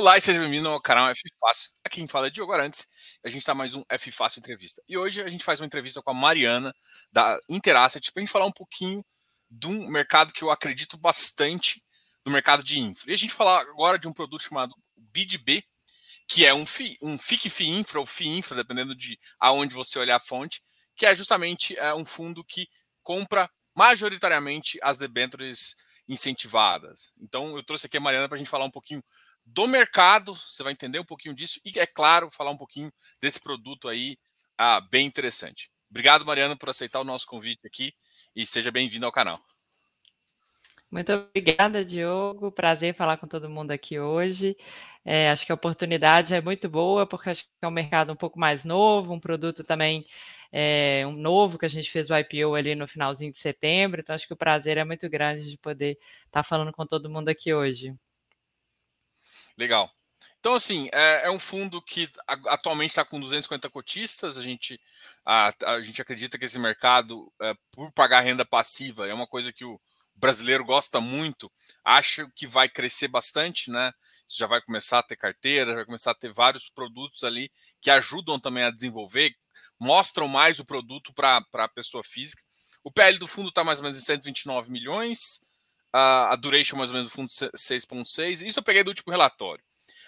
Olá e seja bem-vindo ao canal F Fácil. Aqui quem fala é Diogo Arantes e a gente está mais um F Fácil Entrevista. E hoje a gente faz uma entrevista com a Mariana, da Interasset, para a gente falar um pouquinho de um mercado que eu acredito bastante no mercado de infra. E a gente falar agora de um produto chamado BidB, que é um, FI, um FIC FI Infra ou FI Infra, dependendo de aonde você olhar a fonte, que é justamente é, um fundo que compra majoritariamente as debêntures incentivadas. Então eu trouxe aqui a Mariana para a gente falar um pouquinho do mercado, você vai entender um pouquinho disso e, é claro, falar um pouquinho desse produto aí ah, bem interessante. Obrigado, Mariana, por aceitar o nosso convite aqui e seja bem-vindo ao canal. Muito obrigada, Diogo. Prazer falar com todo mundo aqui hoje. É, acho que a oportunidade é muito boa, porque acho que é um mercado um pouco mais novo, um produto também é, um novo que a gente fez o IPO ali no finalzinho de setembro. Então, acho que o prazer é muito grande de poder estar falando com todo mundo aqui hoje. Legal. Então, assim, é, é um fundo que atualmente está com 250 cotistas. A gente, a, a gente acredita que esse mercado, é, por pagar renda passiva, é uma coisa que o brasileiro gosta muito. Acha que vai crescer bastante, né? Isso já vai começar a ter carteira, vai começar a ter vários produtos ali que ajudam também a desenvolver, mostram mais o produto para a pessoa física. O PL do fundo está mais ou menos em 129 milhões a, a duration mais ou menos do fundo 6.6. Isso eu peguei do último relatório.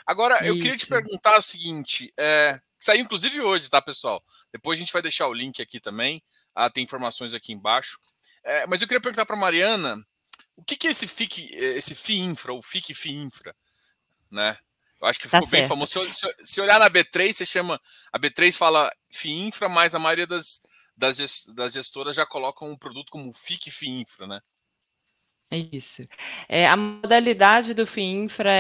Agora, Isso. eu queria te perguntar o seguinte: é, saiu inclusive hoje, tá, pessoal? Depois a gente vai deixar o link aqui também. Ah, tem informações aqui embaixo. É, mas eu queria perguntar para Mariana o que, que é esse FIC, esse FI Infra, ou FIC FI Infra, né? Eu acho que ficou tá bem famoso. Se, se, olhar na B3, você chama. A B3 fala FI Infra, mas a maioria das, das, das gestoras já colocam um produto como FIC FI Infra, né? É isso. É, a modalidade do FIINFRA,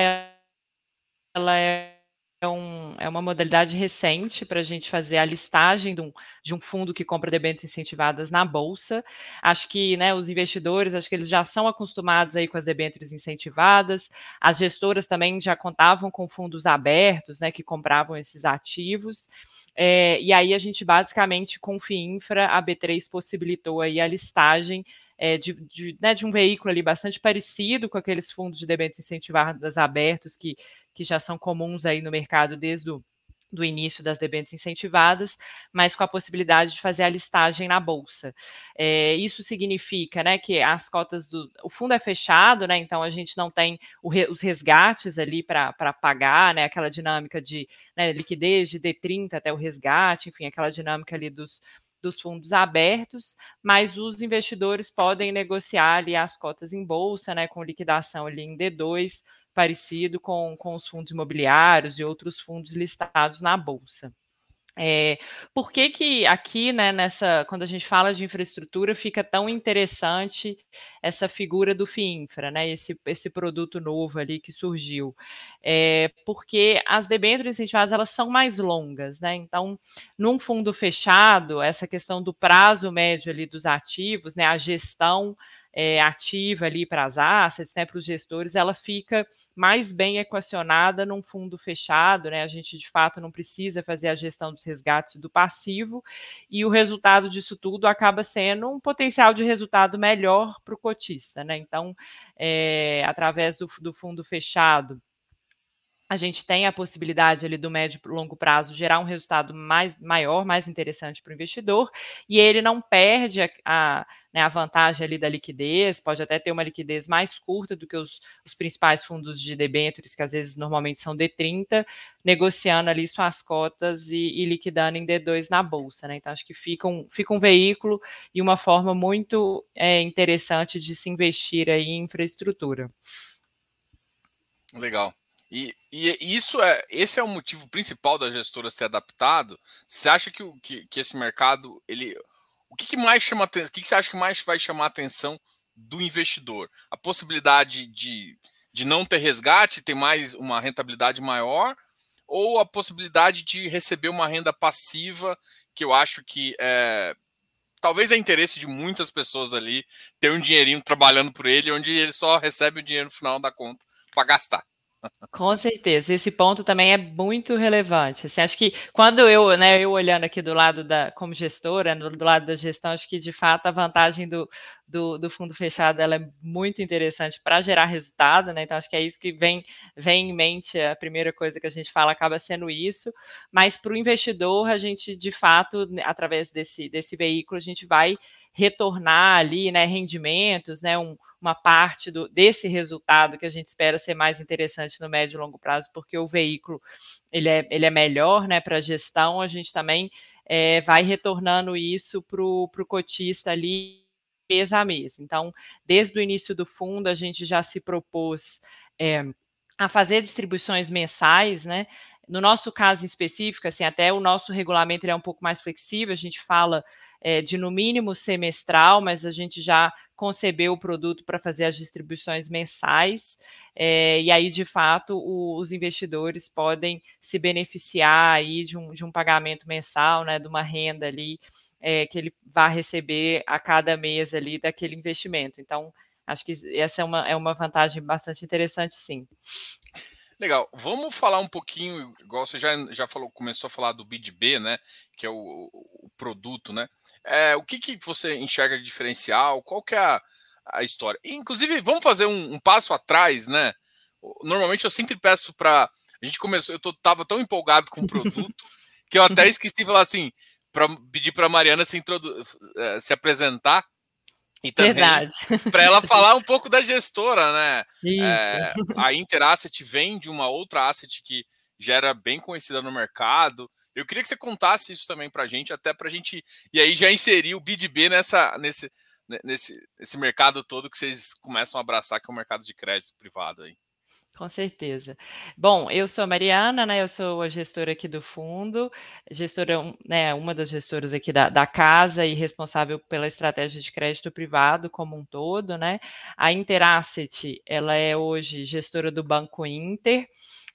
ela é, um, é uma modalidade recente para a gente fazer a listagem de um, de um fundo que compra debêntures incentivadas na Bolsa. Acho que né, os investidores, acho que eles já são acostumados aí com as debêntures incentivadas, as gestoras também já contavam com fundos abertos, né, que compravam esses ativos, é, e aí a gente basicamente com o FIINFRA, a B3 possibilitou aí a listagem é, de, de, né, de, um veículo ali bastante parecido com aqueles fundos de debêntures incentivadas abertos que, que já são comuns aí no mercado desde o do início das debêntures incentivadas, mas com a possibilidade de fazer a listagem na bolsa. É, isso significa, né, que as cotas do o fundo é fechado, né, então a gente não tem re, os resgates ali para pagar, né, aquela dinâmica de né, liquidez de D30 até o resgate, enfim, aquela dinâmica ali dos dos fundos abertos, mas os investidores podem negociar ali as cotas em bolsa, né, com liquidação ali em D2, parecido com, com os fundos imobiliários e outros fundos listados na bolsa. É, por que, que aqui, né, nessa, quando a gente fala de infraestrutura, fica tão interessante essa figura do FIINFRA, né, esse, esse produto novo ali que surgiu? É, porque as debêntures incentivadas, elas são mais longas, né, então, num fundo fechado, essa questão do prazo médio ali dos ativos, né, a gestão é, ativa ali para as assets, né, para os gestores, ela fica mais bem equacionada num fundo fechado, né? A gente de fato não precisa fazer a gestão dos resgates do passivo, e o resultado disso tudo acaba sendo um potencial de resultado melhor para o cotista, né? Então, é, através do, do fundo fechado a gente tem a possibilidade ali do médio e longo prazo gerar um resultado mais maior, mais interessante para o investidor, e ele não perde a, a, né, a, vantagem ali da liquidez, pode até ter uma liquidez mais curta do que os, os principais fundos de debêntures, que às vezes normalmente são D30, negociando ali suas cotas e, e liquidando em D2 na bolsa. Né? Então, acho que fica um, fica um veículo e uma forma muito é, interessante de se investir aí em infraestrutura. Legal. E, e, isso é esse é o motivo principal da gestora ser adaptado. Você acha que, que, que esse mercado ele o que, que mais chama atenção? O que, que você acha que mais vai chamar a atenção do investidor? A possibilidade de, de não ter resgate, ter mais uma rentabilidade maior, ou a possibilidade de receber uma renda passiva, que eu acho que é, talvez é interesse de muitas pessoas ali ter um dinheirinho trabalhando por ele, onde ele só recebe o dinheiro no final da conta para gastar. Com certeza, esse ponto também é muito relevante. Assim, acho que quando eu, né, eu olhando aqui do lado da, como gestora, do lado da gestão, acho que de fato a vantagem do, do, do fundo fechado ela é muito interessante para gerar resultado, né? Então acho que é isso que vem, vem em mente, a primeira coisa que a gente fala acaba sendo isso, mas para o investidor, a gente de fato, através desse, desse veículo, a gente vai retornar ali, né, rendimentos, né, um, uma parte do, desse resultado que a gente espera ser mais interessante no médio e longo prazo, porque o veículo ele é, ele é melhor né, para a gestão, a gente também é, vai retornando isso para o cotista ali mês a mês. Então, desde o início do fundo, a gente já se propôs é, a fazer distribuições mensais, né? No nosso caso específico, assim, até o nosso regulamento é um pouco mais flexível, a gente fala é, de no mínimo semestral, mas a gente já concebeu o produto para fazer as distribuições mensais, é, e aí, de fato, o, os investidores podem se beneficiar aí de um, de um pagamento mensal, né, de uma renda ali é, que ele vai receber a cada mês ali daquele investimento. Então, acho que essa é uma, é uma vantagem bastante interessante, sim. Legal. Vamos falar um pouquinho, igual você já, já falou, começou a falar do BidB, né? Que é o, o produto, né? É, o que, que você enxerga de diferencial? Qual que é a, a história? inclusive, vamos fazer um, um, passo atrás, né? Normalmente eu sempre peço para. A gente começou, eu tô, tava tão empolgado com o produto que eu até esqueci de falar assim, para pedir para Mariana se, eh, se apresentar. E também para ela falar um pouco da gestora, né? É, a Interasset vem de uma outra asset que já era bem conhecida no mercado. Eu queria que você contasse isso também para a gente, até para a gente e aí já inserir o BidB nessa nesse nesse, nesse mercado todo que vocês começam a abraçar, que é o mercado de crédito privado aí. Com certeza. Bom, eu sou a Mariana, né? Eu sou a gestora aqui do fundo, gestora, né, uma das gestoras aqui da, da casa e responsável pela estratégia de crédito privado como um todo, né? A Interasset, ela é hoje gestora do Banco Inter,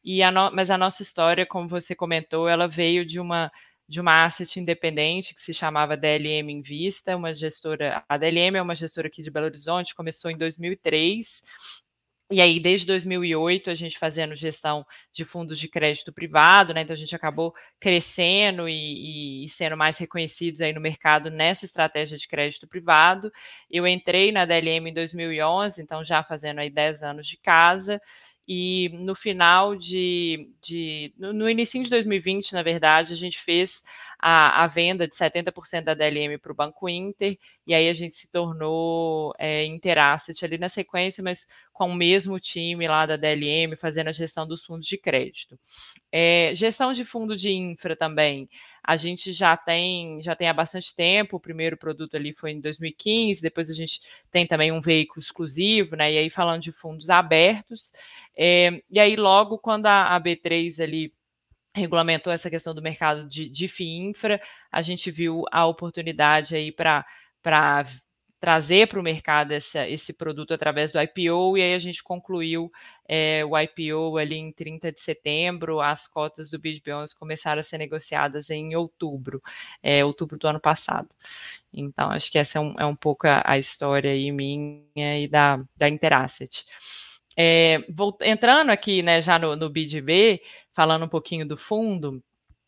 e a no, mas a nossa história, como você comentou, ela veio de uma de uma asset independente que se chamava DLM Invista, uma gestora, a DLM é uma gestora aqui de Belo Horizonte, começou em 2003 e aí, desde 2008, a gente fazendo gestão de fundos de crédito privado, né? Então, a gente acabou crescendo e, e, sendo mais reconhecidos aí no mercado nessa estratégia de crédito privado. Eu entrei na DLM em 2011, então já fazendo aí 10 anos de casa. E no final de. de no, no início de 2020, na verdade, a gente fez a, a venda de 70% da DLM para o Banco Inter, e aí a gente se tornou é, Interasset ali na sequência, mas com o mesmo time lá da DLM, fazendo a gestão dos fundos de crédito. É, gestão de fundo de infra também, a gente já tem já tem há bastante tempo. O primeiro produto ali foi em 2015, depois a gente tem também um veículo exclusivo, né? E aí falando de fundos abertos. É, e aí, logo quando a, a B3 ali regulamentou essa questão do mercado de, de FIINFRA, a gente viu a oportunidade aí para trazer para o mercado essa, esse produto através do IPO, e aí a gente concluiu é, o IPO ali em 30 de setembro, as cotas do BidB11 começaram a ser negociadas em outubro, é, outubro do ano passado. Então, acho que essa é um, é um pouco a, a história aí minha e da, da Interasset. É, vou, entrando aqui né, já no, no BidB, falando um pouquinho do fundo,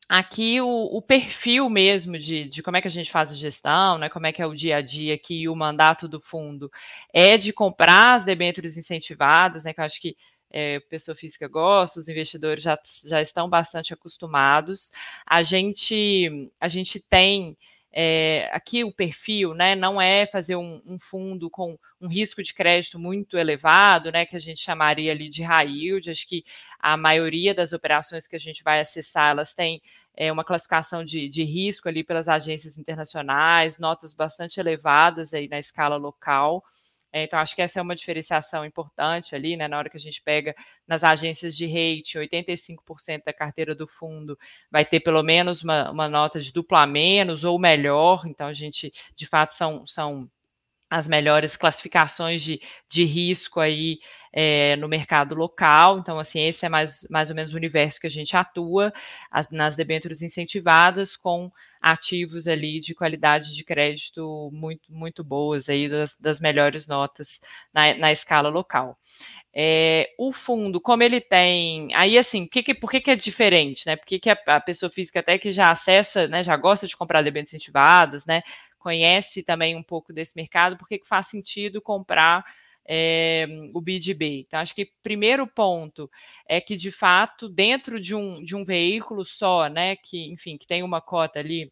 aqui o, o, perfil mesmo de, de, como é que a gente faz a gestão, né, como é que é o dia a dia aqui, o mandato do fundo é de comprar as debêntures incentivadas, né, que eu acho que é, pessoa física gosta, os investidores já, já estão bastante acostumados. A gente, a gente tem é, aqui o perfil, né, não é fazer um, um, fundo com um risco de crédito muito elevado, né, que a gente chamaria ali de high yield. Acho que a maioria das operações que a gente vai acessar, elas têm é, uma classificação de, de risco ali pelas agências internacionais, notas bastante elevadas aí na escala local. É, então, acho que essa é uma diferenciação importante ali, né? Na hora que a gente pega nas agências de rating, 85% da carteira do fundo vai ter pelo menos uma, uma nota de dupla menos ou melhor. Então, a gente, de fato, são, são as melhores classificações de, de risco aí é, no mercado local. Então, assim, esse é mais, mais ou menos o universo que a gente atua as, nas debêntures incentivadas com ativos ali de qualidade de crédito muito, muito boas aí, das, das melhores notas na, na escala local. É, o fundo, como ele tem. Aí, assim, que que, por que, que é diferente, né? Por que, que a, a, pessoa física, até que já acessa, né, já gosta de comprar debêntures incentivadas, né? Conhece também um pouco desse mercado, por que, faz sentido comprar é, o B2B. Então, acho que primeiro ponto é que, de fato, dentro de um, de um veículo só, né, que, enfim, que tem uma cota ali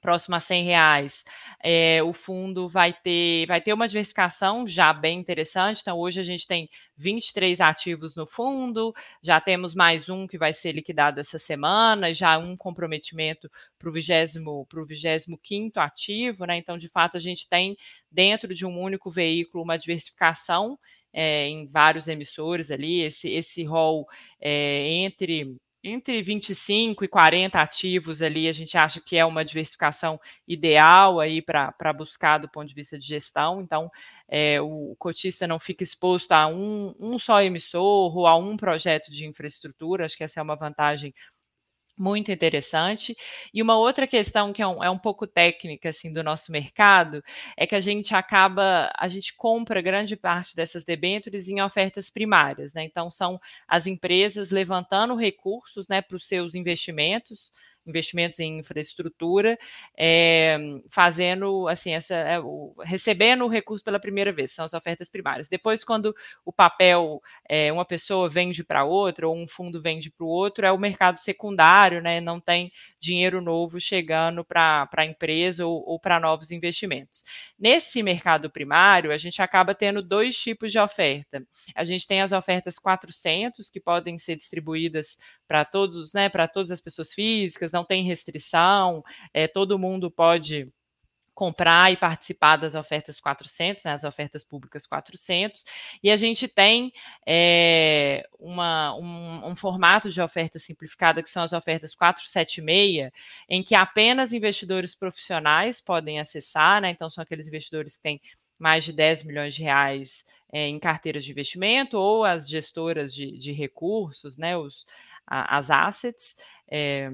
próximo a 100 reais, é, o fundo vai ter, vai ter uma diversificação já bem interessante. Então, hoje a gente tem 23 ativos no fundo, já temos mais um que vai ser liquidado essa semana, já um comprometimento para o 25 ativo, né? Então, de fato, a gente tem dentro de um único veículo uma diversificação é, em vários emissores ali, esse, esse rol é, entre entre 25 e 40 ativos ali, a gente acha que é uma diversificação ideal aí para buscar do ponto de vista de gestão. Então, é, o cotista não fica exposto a um, um só emissor ou a um projeto de infraestrutura. Acho que essa é uma vantagem muito interessante. E uma outra questão que é um, é um pouco técnica assim do nosso mercado é que a gente acaba, a gente compra grande parte dessas debêntures em ofertas primárias, né? Então são as empresas levantando recursos, né, para os seus investimentos investimentos em infraestrutura, é, fazendo assim essa é, o, recebendo o recurso pela primeira vez, são as ofertas primárias. Depois, quando o papel é, uma pessoa vende para outra ou um fundo vende para o outro, é o mercado secundário, né? Não tem dinheiro novo chegando para a empresa ou, ou para novos investimentos. Nesse mercado primário, a gente acaba tendo dois tipos de oferta. A gente tem as ofertas 400 que podem ser distribuídas para todos, né, para todas as pessoas físicas, não tem restrição, é, todo mundo pode comprar e participar das ofertas 400, né, as ofertas públicas 400, e a gente tem é, uma, um, um, formato de oferta simplificada, que são as ofertas 476, em que apenas investidores profissionais podem acessar, né, então são aqueles investidores que têm mais de 10 milhões de reais é, em carteiras de investimento, ou as gestoras de, de recursos, né, os, as assets. É,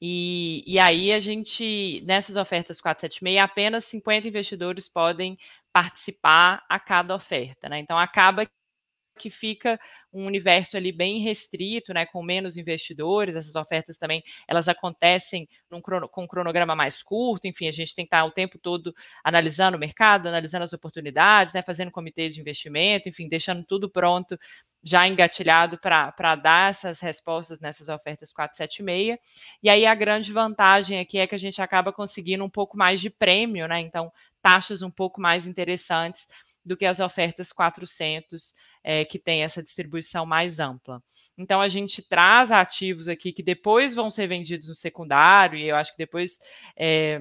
e, e aí a gente, nessas ofertas 476, apenas 50 investidores podem participar a cada oferta, né? Então acaba que fica um universo ali bem restrito, né, com menos investidores. Essas ofertas também elas acontecem com um cronograma mais curto. Enfim, a gente tem que estar o tempo todo analisando o mercado, analisando as oportunidades, né, fazendo comitê de investimento, enfim, deixando tudo pronto já engatilhado para dar essas respostas nessas ofertas 476. E aí a grande vantagem aqui é que a gente acaba conseguindo um pouco mais de prêmio, né? Então, taxas um pouco mais interessantes do que as ofertas 400, é, que tem essa distribuição mais ampla. Então, a gente traz ativos aqui que depois vão ser vendidos no secundário, e eu acho que depois. É,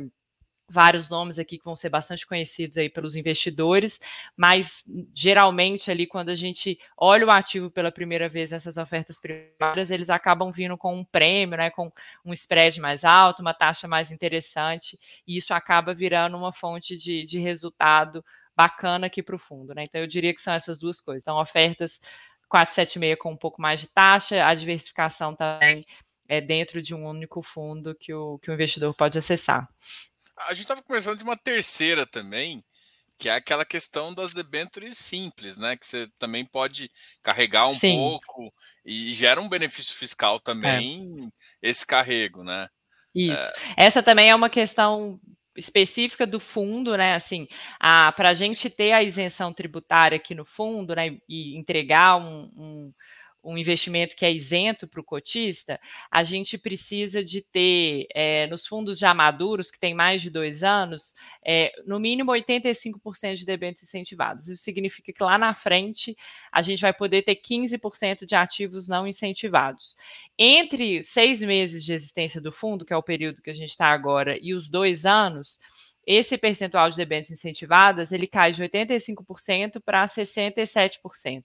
vários nomes aqui que vão ser bastante conhecidos aí pelos investidores, mas geralmente ali quando a gente olha o ativo pela primeira vez nessas ofertas primárias, eles acabam vindo com um prêmio, né, com um spread mais alto, uma taxa mais interessante, e isso acaba virando uma fonte de, de resultado bacana aqui para o fundo, né? Então eu diria que são essas duas coisas. Então, ofertas 476 com um pouco mais de taxa, a diversificação também é dentro de um único fundo que o, que o investidor pode acessar. A gente estava conversando de uma terceira também, que é aquela questão das debêntures simples, né? Que você também pode carregar um Sim. pouco e gera um benefício fiscal é. também é. esse carrego, né? Isso. É... Essa também é uma questão específica do fundo, né? Assim, para a gente ter a isenção tributária aqui no fundo, né? E entregar um, um um investimento que é isento para o cotista, a gente precisa de ter, é, nos fundos já maduros, que tem mais de dois anos, é, no mínimo 85% de debêntures incentivados. Isso significa que lá na frente a gente vai poder ter 15% de ativos não incentivados. Entre seis meses de existência do fundo, que é o período que a gente está agora, e os dois anos, esse percentual de debêntures incentivadas ele cai de 85% para 67%.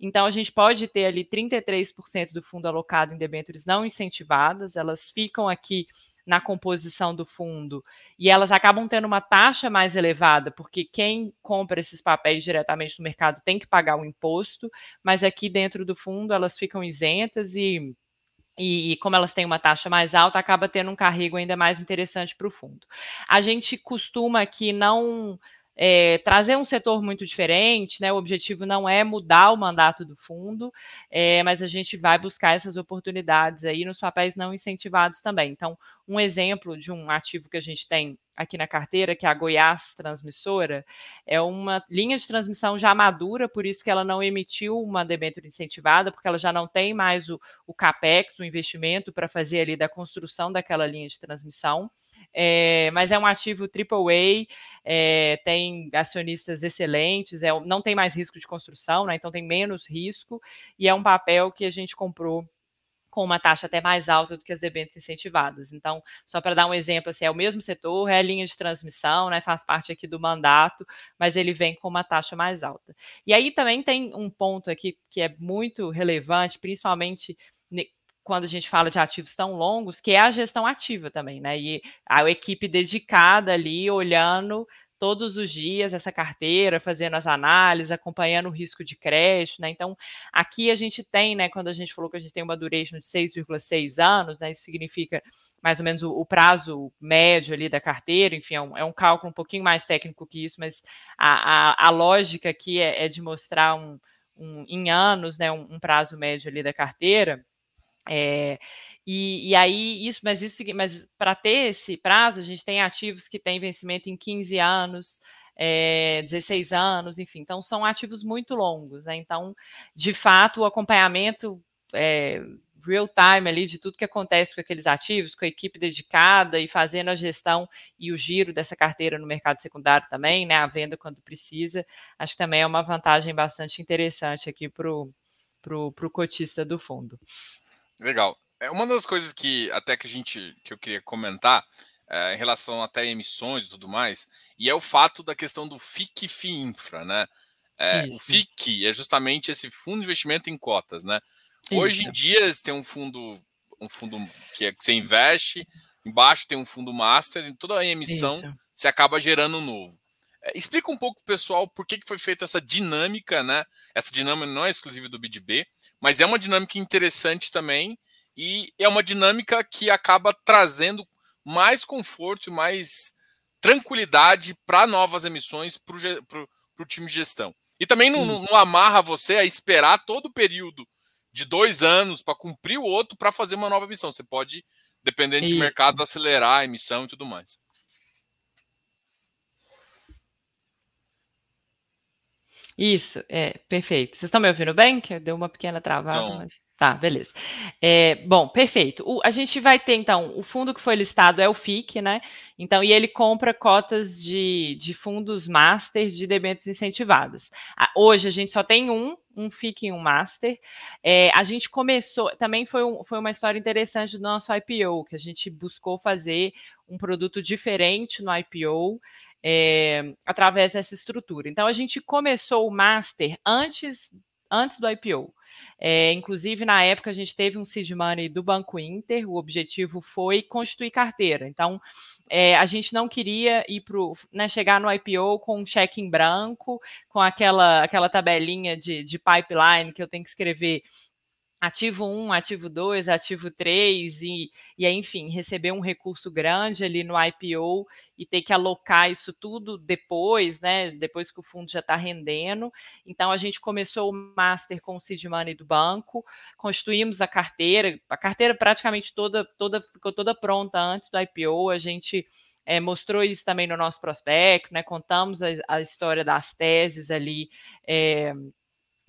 Então a gente pode ter ali 33% do fundo alocado em debêntures não incentivadas, elas ficam aqui na composição do fundo e elas acabam tendo uma taxa mais elevada, porque quem compra esses papéis diretamente no mercado tem que pagar o imposto, mas aqui dentro do fundo elas ficam isentas e e, e, como elas têm uma taxa mais alta, acaba tendo um carrego ainda mais interessante para o fundo. A gente costuma aqui não é, trazer um setor muito diferente, né? O objetivo não é mudar o mandato do fundo, é, mas a gente vai buscar essas oportunidades aí nos papéis não incentivados também. Então, um exemplo de um ativo que a gente tem aqui na carteira, que é a Goiás Transmissora, é uma linha de transmissão já madura, por isso que ela não emitiu uma debênture incentivada, porque ela já não tem mais o, o capex, o investimento para fazer ali da construção daquela linha de transmissão. É, mas é um ativo AAA, é, tem acionistas excelentes, é, não tem mais risco de construção, né, então tem menos risco, e é um papel que a gente comprou com uma taxa até mais alta do que as debêntures incentivadas. Então, só para dar um exemplo, assim, é o mesmo setor, é a linha de transmissão, né, faz parte aqui do mandato, mas ele vem com uma taxa mais alta. E aí também tem um ponto aqui que é muito relevante, principalmente quando a gente fala de ativos tão longos, que é a gestão ativa também, né? E a equipe dedicada ali, olhando todos os dias essa carteira, fazendo as análises, acompanhando o risco de crédito, né? Então, aqui a gente tem, né, quando a gente falou que a gente tem uma duration de 6,6 anos, né? Isso significa mais ou menos o, o, prazo médio ali da carteira, enfim, é um, é um, cálculo um pouquinho mais técnico que isso, mas a, a, a lógica aqui é, é, de mostrar um, um, em anos, né, um, um prazo médio ali da carteira. É, e, e, aí, isso, mas isso, mas para ter esse prazo, a gente tem ativos que têm vencimento em 15 anos, é, 16 anos, enfim, então são ativos muito longos, né? Então, de fato, o acompanhamento é, real time ali de tudo que acontece com aqueles ativos, com a equipe dedicada e fazendo a gestão e o giro dessa carteira no mercado secundário também, né? A venda quando precisa, acho que também é uma vantagem bastante interessante aqui para o cotista do fundo. Legal. É uma das coisas que até que a gente que eu queria comentar é, em relação até emissões e tudo mais, e é o fato da questão do FIC FIINFRA, né? É, o FIC é justamente esse fundo de investimento em cotas, né? Isso. Hoje em dia tem um fundo, um fundo que, é, que você investe, embaixo tem um fundo master, e toda a emissão Isso. você acaba gerando um novo. É, explica um pouco, pessoal, por que, que foi feita essa dinâmica, né? Essa dinâmica não é exclusiva do BDB, mas é uma dinâmica interessante também e é uma dinâmica que acaba trazendo mais conforto e mais tranquilidade para novas emissões para o time de gestão. E também não, não, amarra você a esperar todo o período de dois anos para cumprir o outro para fazer uma nova emissão. Você pode, dependendo de mercados, acelerar a emissão e tudo mais. Isso, é, perfeito. Vocês estão me ouvindo bem? Que deu uma pequena travada, então... mas... Tá, beleza. É, bom, perfeito. O, a gente vai ter, então, o fundo que foi listado é o FIC, né? Então, e ele compra cotas de, de fundos master de debêntures incentivadas. hoje a gente só tem um, um FIC e um master. É, a gente começou, também foi, um, foi uma história interessante do nosso IPO, que a gente buscou fazer um produto diferente no IPO é, através dessa estrutura. Então, a gente começou o Master antes, antes do IPO. É, inclusive, na época, a gente teve um seed money do Banco Inter, o objetivo foi constituir carteira. Então, é, a gente não queria ir pro, né, chegar no IPO com um cheque em branco, com aquela, aquela tabelinha de, de pipeline que eu tenho que escrever ativo 1, ativo 2, ativo 3, e, e aí, enfim, receber um recurso grande ali no IPO e ter que alocar isso tudo depois, né? Depois que o fundo já está rendendo. Então, a gente começou o master com o seed money do banco, constituímos a carteira, a carteira praticamente toda, toda ficou toda pronta antes do IPO, a gente. É, mostrou isso também no nosso prospecto, né? Contamos a, a história das teses ali é,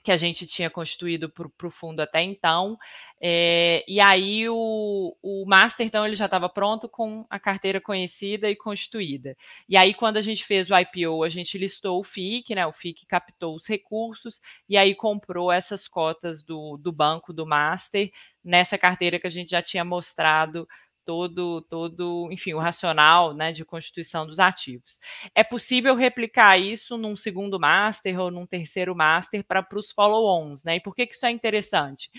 que a gente tinha constituído para o fundo até então. É, e aí o, o Master, então, ele já estava pronto com a carteira conhecida e constituída. E aí, quando a gente fez o IPO, a gente listou o FIC, né? O FIC captou os recursos e aí comprou essas cotas do, do banco do Master nessa carteira que a gente já tinha mostrado todo, todo, enfim, o racional né, de constituição dos ativos. É possível replicar isso num segundo master ou num terceiro master para os follow-ons, né? E por que, que isso é interessante?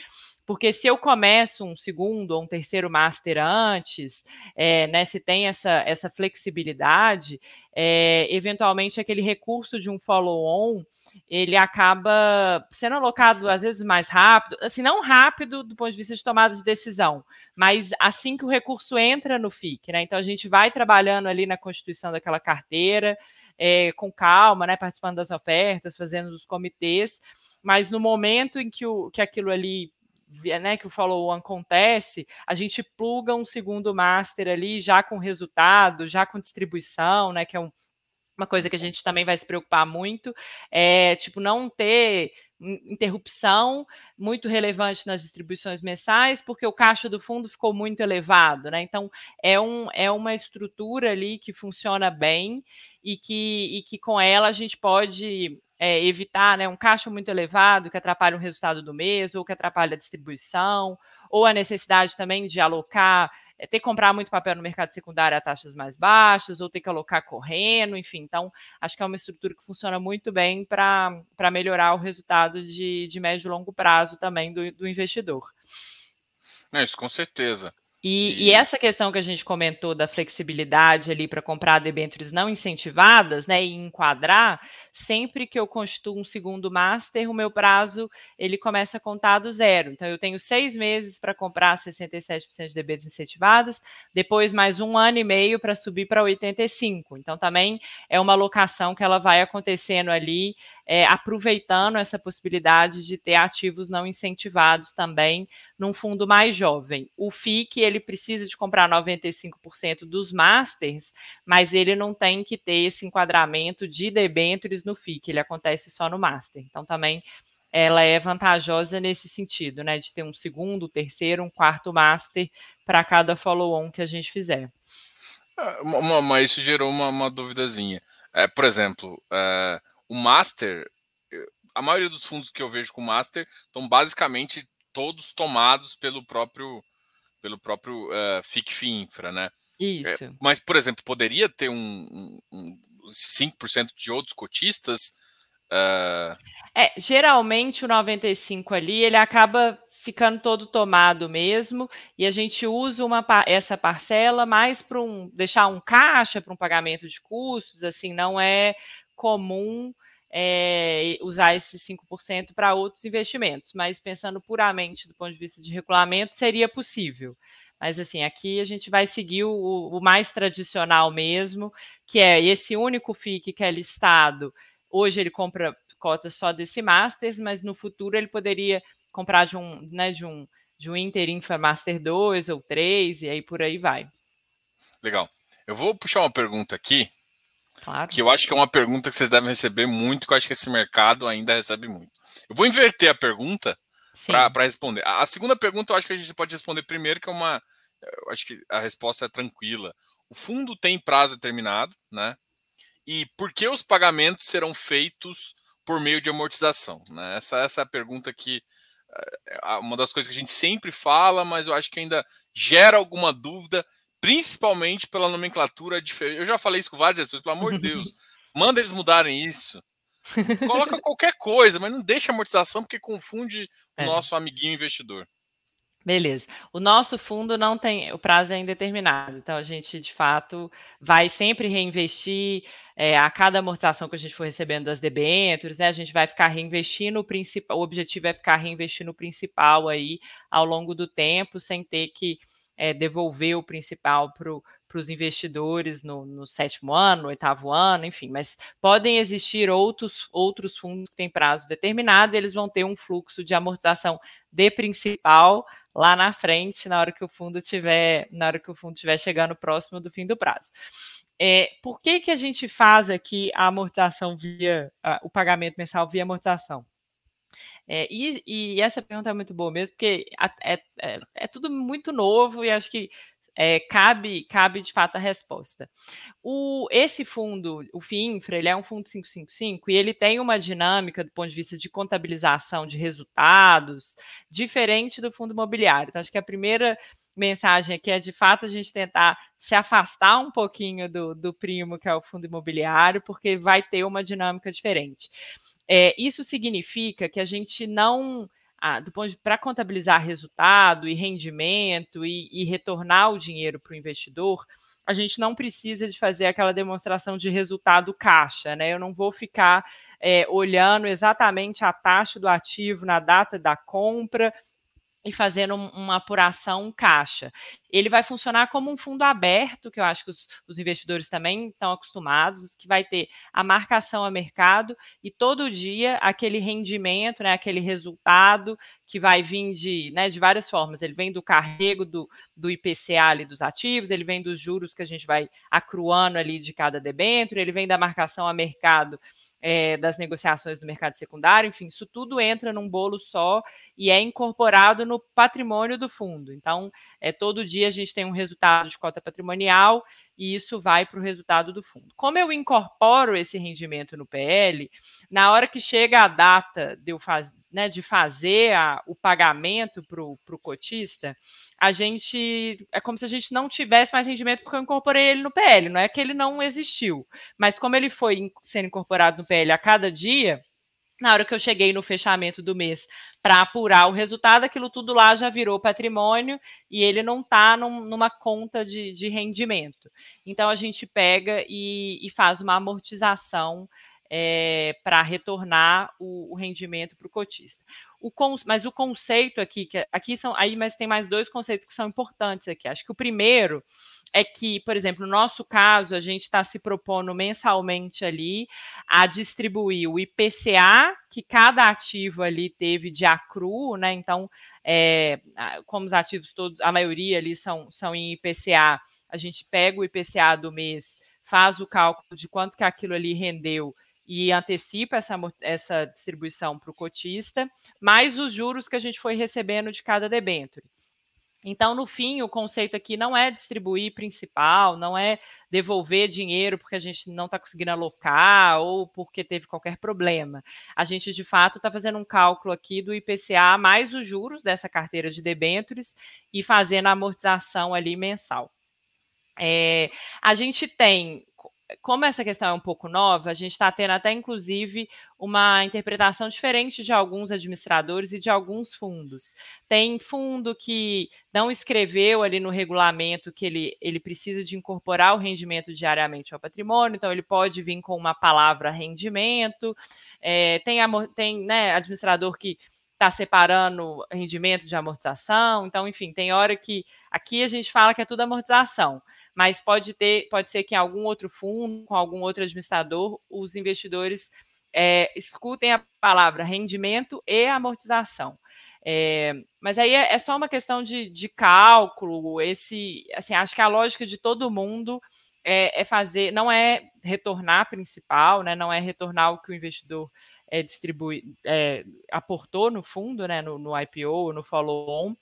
Porque se eu começo um segundo ou um terceiro master antes, é, né, se tem essa, essa flexibilidade, é, eventualmente aquele recurso de um follow-on ele acaba sendo alocado às vezes mais rápido, assim, não rápido do ponto de vista de tomada de decisão, mas assim que o recurso entra no FIC, né? Então a gente vai trabalhando ali na constituição daquela carteira, é, com calma, né? Participando das ofertas, fazendo os comitês, mas no momento em que, o, que aquilo ali né, que o follow-on acontece, a gente pluga um segundo master ali já com resultado, já com distribuição, né, que é um, uma coisa que a gente também vai se preocupar muito, é tipo não ter interrupção muito relevante nas distribuições mensais, porque o caixa do fundo ficou muito elevado, né? Então é, um, é uma estrutura ali que funciona bem e que, e que com ela a gente pode é, evitar né, um caixa muito elevado que atrapalha o resultado do mês, ou que atrapalha a distribuição, ou a necessidade também de alocar é ter que comprar muito papel no mercado secundário a taxas mais baixas, ou ter que alocar correndo, enfim. Então, acho que é uma estrutura que funciona muito bem para melhorar o resultado de, de médio e longo prazo também do, do investidor. É, isso com certeza. E, e, essa questão que a gente comentou da flexibilidade ali para comprar debêntures não incentivadas, né, e enquadrar, sempre que eu constituo um segundo master, o meu prazo ele começa a contar do zero. Então eu tenho seis meses para comprar 67% de debêntures incentivadas, depois mais um ano e meio para subir para 85. Então também é uma alocação que ela vai acontecendo ali é, aproveitando essa possibilidade de ter ativos não incentivados também num fundo mais jovem. O FIC ele precisa de comprar 95% dos masters, mas ele não tem que ter esse enquadramento de debêntures no FIC, ele acontece só no master. Então também ela é vantajosa nesse sentido, né, de ter um segundo, terceiro, um quarto master para cada follow-on que a gente fizer. É, mas isso gerou uma, uma duvidazinha. É, por exemplo, é, o Master, a maioria dos fundos que eu vejo com Master estão basicamente todos tomados pelo próprio pelo próprio uh, FICFI Infra, né? Isso. É, mas, por exemplo, poderia ter um, um, um 5% de outros cotistas? Uh... É, geralmente o 95 ali, ele acaba ficando todo tomado mesmo, e a gente usa uma, essa parcela mais para um deixar um caixa para um pagamento de custos, assim, não é comum é, usar esses 5% para outros investimentos, mas pensando puramente do ponto de vista de regulamento, seria possível. Mas assim, aqui a gente vai seguir o, o mais tradicional mesmo, que é esse único FIC que é listado. Hoje ele compra cotas só desse Masters, mas no futuro ele poderia comprar de um, né, de um, de um Inter Infa Master 2 ou 3, e aí por aí vai. Legal. Eu vou puxar uma pergunta aqui Claro. Que eu acho que é uma pergunta que vocês devem receber muito, que eu acho que esse mercado ainda recebe muito. Eu vou inverter a pergunta para responder. A segunda pergunta eu acho que a gente pode responder primeiro, que é uma. Eu acho que a resposta é tranquila. O fundo tem prazo determinado, né? E por que os pagamentos serão feitos por meio de amortização? Né? Essa, essa é a pergunta que é uma das coisas que a gente sempre fala, mas eu acho que ainda gera alguma dúvida principalmente pela nomenclatura diferente. Eu já falei isso com várias pessoas, pelo amor de Deus, manda eles mudarem isso. Coloca qualquer coisa, mas não deixa amortização porque confunde é. o nosso amiguinho investidor. Beleza. O nosso fundo não tem, o prazo é indeterminado, então a gente de fato vai sempre reinvestir é, a cada amortização que a gente for recebendo das debêntures, né? A gente vai ficar reinvestindo o principal, o objetivo é ficar reinvestindo o principal aí ao longo do tempo, sem ter que é, devolver o principal para os investidores no, no, sétimo ano, no oitavo ano, enfim, mas podem existir outros, outros fundos que têm prazo determinado, e eles vão ter um fluxo de amortização de principal lá na frente, na hora que o fundo tiver, na hora que o fundo estiver chegando próximo do fim do prazo. É, por que, que a gente faz aqui a amortização via a, o pagamento mensal via amortização? É, e, e, essa pergunta é muito boa mesmo, porque é, é, é tudo muito novo e acho que é, cabe, cabe de fato a resposta. O, esse fundo, o FIINFRA, ele é um fundo 555 e ele tem uma dinâmica do ponto de vista de contabilização de resultados diferente do fundo imobiliário. Então, acho que a primeira mensagem aqui é de fato a gente tentar se afastar um pouquinho do, do primo, que é o fundo imobiliário, porque vai ter uma dinâmica diferente. É, isso significa que a gente não para contabilizar resultado e rendimento e, e retornar o dinheiro para o investidor, a gente não precisa de fazer aquela demonstração de resultado caixa, né? Eu não vou ficar é, olhando exatamente a taxa do ativo na data da compra e fazendo uma apuração caixa. Ele vai funcionar como um fundo aberto, que eu acho que os, os, investidores também estão acostumados, que vai ter a marcação a mercado e todo dia aquele rendimento, né, aquele resultado que vai vir de, né, de várias formas. Ele vem do carrego do, do IPCA ali dos ativos, ele vem dos juros que a gente vai acruando ali de cada debênture, ele vem da marcação a mercado é, das negociações do mercado secundário, enfim, isso tudo entra num bolo só e é incorporado no patrimônio do fundo. Então, é, todo dia a gente tem um resultado de cota patrimonial e isso vai para o resultado do fundo. Como eu incorporo esse rendimento no PL, na hora que chega a data de fazer né, de fazer a, o pagamento para o cotista, a gente é como se a gente não tivesse mais rendimento porque eu incorporei ele no PL. Não é que ele não existiu, mas como ele foi sendo incorporado no PL a cada dia, na hora que eu cheguei no fechamento do mês para apurar o resultado, aquilo tudo lá já virou patrimônio e ele não está num, numa conta de, de, rendimento. Então a gente pega e, e faz uma amortização é, para retornar o, o rendimento para o cotista. O, mas o conceito aqui, que aqui são aí, mas tem mais dois conceitos que são importantes aqui. Acho que o primeiro é que, por exemplo, no nosso caso, a gente está se propondo mensalmente ali a distribuir o IPCA que cada ativo ali teve de acru, né? Então, é, como os ativos todos, a maioria ali são, são em IPCA, a gente pega o IPCA do mês, faz o cálculo de quanto que aquilo ali rendeu e antecipa essa, essa distribuição para o cotista, mais os juros que a gente foi recebendo de cada debênture. Então, no fim, o conceito aqui não é distribuir principal, não é devolver dinheiro porque a gente não está conseguindo alocar ou porque teve qualquer problema. A gente, de fato, está fazendo um cálculo aqui do IPCA mais os juros dessa carteira de debêntures e fazendo a amortização ali mensal. É, a gente tem como essa questão é um pouco nova, a gente está tendo até, inclusive, uma interpretação diferente de alguns administradores e de alguns fundos. Tem fundo que não escreveu ali no regulamento que ele, ele precisa de incorporar o rendimento diariamente ao patrimônio, então ele pode vir com uma palavra rendimento. É, tem tem né, administrador que está separando rendimento de amortização, então, enfim, tem hora que aqui a gente fala que é tudo amortização mas pode ter, pode ser que em algum outro fundo, com algum outro administrador, os investidores é, escutem a palavra rendimento e amortização. É, mas aí é, é, só uma questão de, de cálculo. Esse, assim, acho que a lógica de todo mundo é, é, fazer, não é retornar principal, né? Não é retornar o que o investidor é, distribui, aportou no fundo, né? No, no IPO, no follow-on,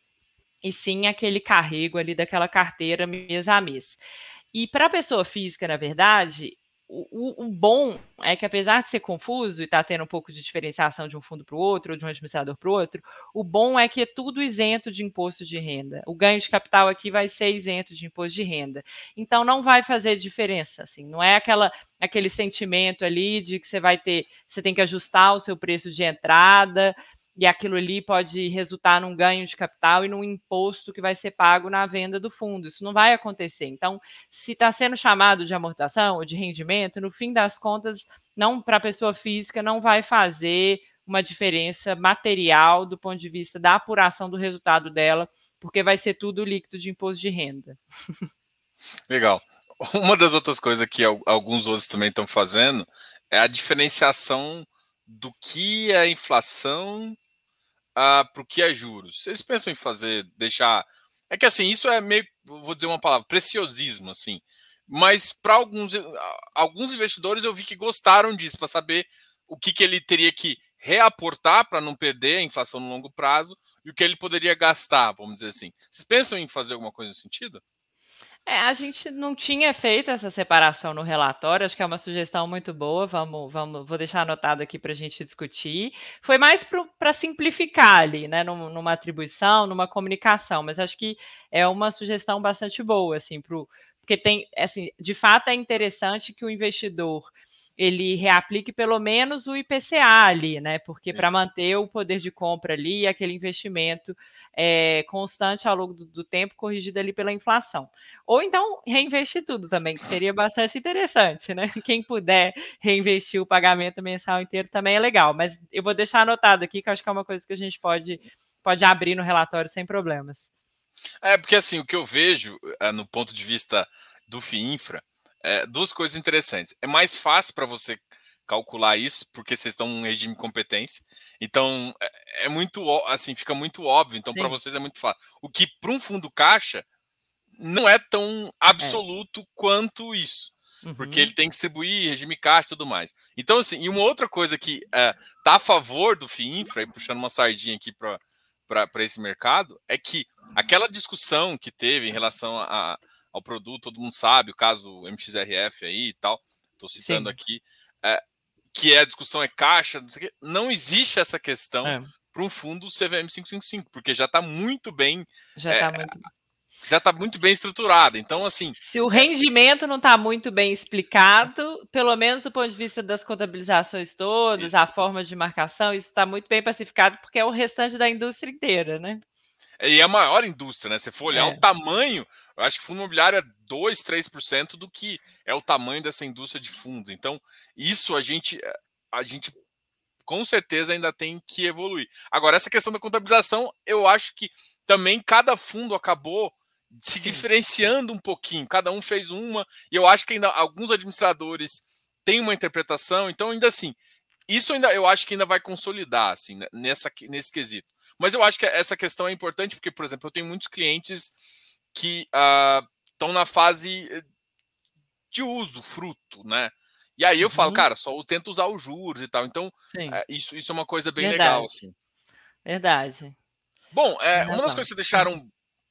e sim aquele carrego ali daquela carteira mês a mês. E para a pessoa física, na verdade, o, o, bom é que, apesar de ser confuso e estar tá tendo um pouco de diferenciação de um fundo para o outro, ou de um administrador para o outro, o bom é que é tudo isento de imposto de renda. O ganho de capital aqui vai ser isento de imposto de renda. Então, não vai fazer diferença. Assim, não é aquela, aquele sentimento ali de que você vai ter, você tem que ajustar o seu preço de entrada e aquilo ali pode resultar num ganho de capital e num imposto que vai ser pago na venda do fundo. Isso não vai acontecer. Então, se está sendo chamado de amortização ou de rendimento, no fim das contas, não para a pessoa física não vai fazer uma diferença material do ponto de vista da apuração do resultado dela, porque vai ser tudo líquido de imposto de renda. Legal. Uma das outras coisas que alguns outros também estão fazendo é a diferenciação do que é inflação para o que é juros? Vocês pensam em fazer, deixar. É que assim, isso é meio, vou dizer uma palavra, preciosismo, assim. Mas para alguns, alguns investidores eu vi que gostaram disso, para saber o que, que ele teria que reaportar para não perder a inflação no longo prazo e o que ele poderia gastar, vamos dizer assim. Vocês pensam em fazer alguma coisa nesse sentido? É, a gente não tinha feito essa separação no relatório, acho que é uma sugestão muito boa, vamos, vamos, vou deixar anotado aqui para a gente discutir. Foi mais para simplificar ali, né, numa atribuição, numa comunicação, mas acho que é uma sugestão bastante boa, assim, pro, porque tem, assim, de fato é interessante que o investidor ele reaplique pelo menos o IPCA ali, né? Porque para manter o poder de compra ali, aquele investimento é, constante ao longo do, do, tempo, corrigido ali pela inflação. Ou então reinvestir tudo também, que seria bastante interessante, né? Quem puder reinvestir o pagamento mensal inteiro também é legal. Mas eu vou deixar anotado aqui, que eu acho que é uma coisa que a gente pode, pode abrir no relatório sem problemas. É, porque assim, o que eu vejo é, no ponto de vista do FIINFRA, é, duas coisas interessantes. É mais fácil para você calcular isso, porque vocês estão em regime de competência. Então, é, é muito assim, fica muito óbvio. Então, para vocês é muito fácil. O que para um fundo caixa não é tão é. absoluto é. quanto isso. Uhum. Porque ele tem que distribuir regime caixa e tudo mais. Então, assim, e uma outra coisa que é, tá a favor do FIINFRA, e puxando uma sardinha aqui para esse mercado, é que aquela discussão que teve em relação a, ao produto, todo mundo sabe, o caso MXRF aí e tal, estou citando Sim. aqui, é, que é a discussão é caixa, não, não existe essa questão é. para um fundo CVM 555, porque já está muito bem. Já está é, muito já está muito bem estruturada. Então, assim. Se o rendimento não está muito bem explicado, pelo menos do ponto de vista das contabilizações todas, isso. a forma de marcação, isso está muito bem pacificado, porque é o restante da indústria inteira, né? E é a maior indústria, né? Se for olhar é. o tamanho, eu acho que fundo imobiliário é 2, 3% do que é o tamanho dessa indústria de fundos. Então, isso a gente, a gente com certeza ainda tem que evoluir. Agora, essa questão da contabilização, eu acho que também cada fundo acabou se diferenciando um pouquinho. Cada um fez uma, e eu acho que ainda alguns administradores têm uma interpretação, então ainda assim, isso ainda eu acho que ainda vai consolidar assim né, nessa nesse quesito. Mas eu acho que essa questão é importante porque, por exemplo, eu tenho muitos clientes que estão uh, na fase eh, de uso, fruto, né? E aí eu uhum. falo, cara, só tento usar os juros e tal. Então, é, isso, isso é uma coisa bem Verdade. legal, assim. Verdade. Bom, é, uma das coisas que deixaram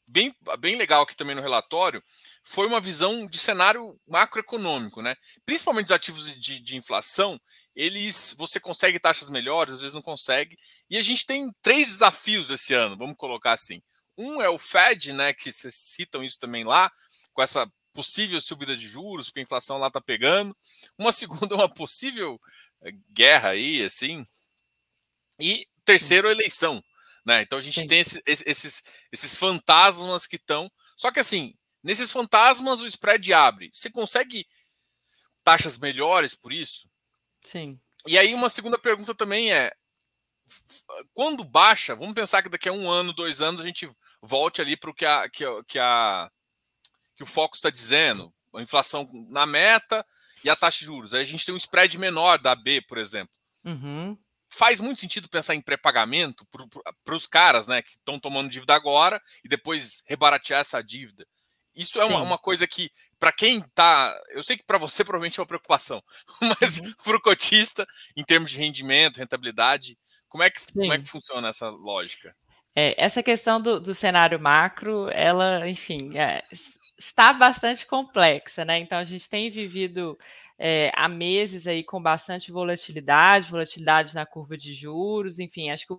bem, bem legal aqui também no relatório foi uma visão de cenário macroeconômico, né? Principalmente os ativos de, de inflação, eles você consegue taxas melhores, às vezes não consegue. E a gente tem três desafios esse ano, vamos colocar assim. Um é o Fed, né? Que vocês citam isso também lá, com essa possível subida de juros, porque a inflação lá tá pegando. Uma segunda é uma possível eh, guerra aí, assim. E terceiro, a eleição. Né? Então a gente Sim. tem esse, esses, esses fantasmas que estão. Só que assim, nesses fantasmas o spread abre. Você consegue taxas melhores por isso? Sim. E aí uma segunda pergunta também é quando baixa, vamos pensar que daqui a um ano, dois anos, a gente volte ali para o que, a, que, a, que, a, que o foco está dizendo. A inflação na meta e a taxa de juros. Aí a gente tem um spread menor da B, por exemplo. Uhum faz muito sentido pensar em pré-pagamento para os caras né, que estão tomando dívida agora e depois rebaratear essa dívida. Isso é uma, uma, coisa que, para quem está. Eu sei que para você provavelmente é uma preocupação, mas uhum. para o cotista, em termos de rendimento, rentabilidade, como é que, como é que funciona essa lógica? É, essa questão do, do, cenário macro, ela, enfim, é, está bastante complexa, né? Então a gente tem vivido é, há meses aí com bastante volatilidade, volatilidade na curva de juros, enfim, acho que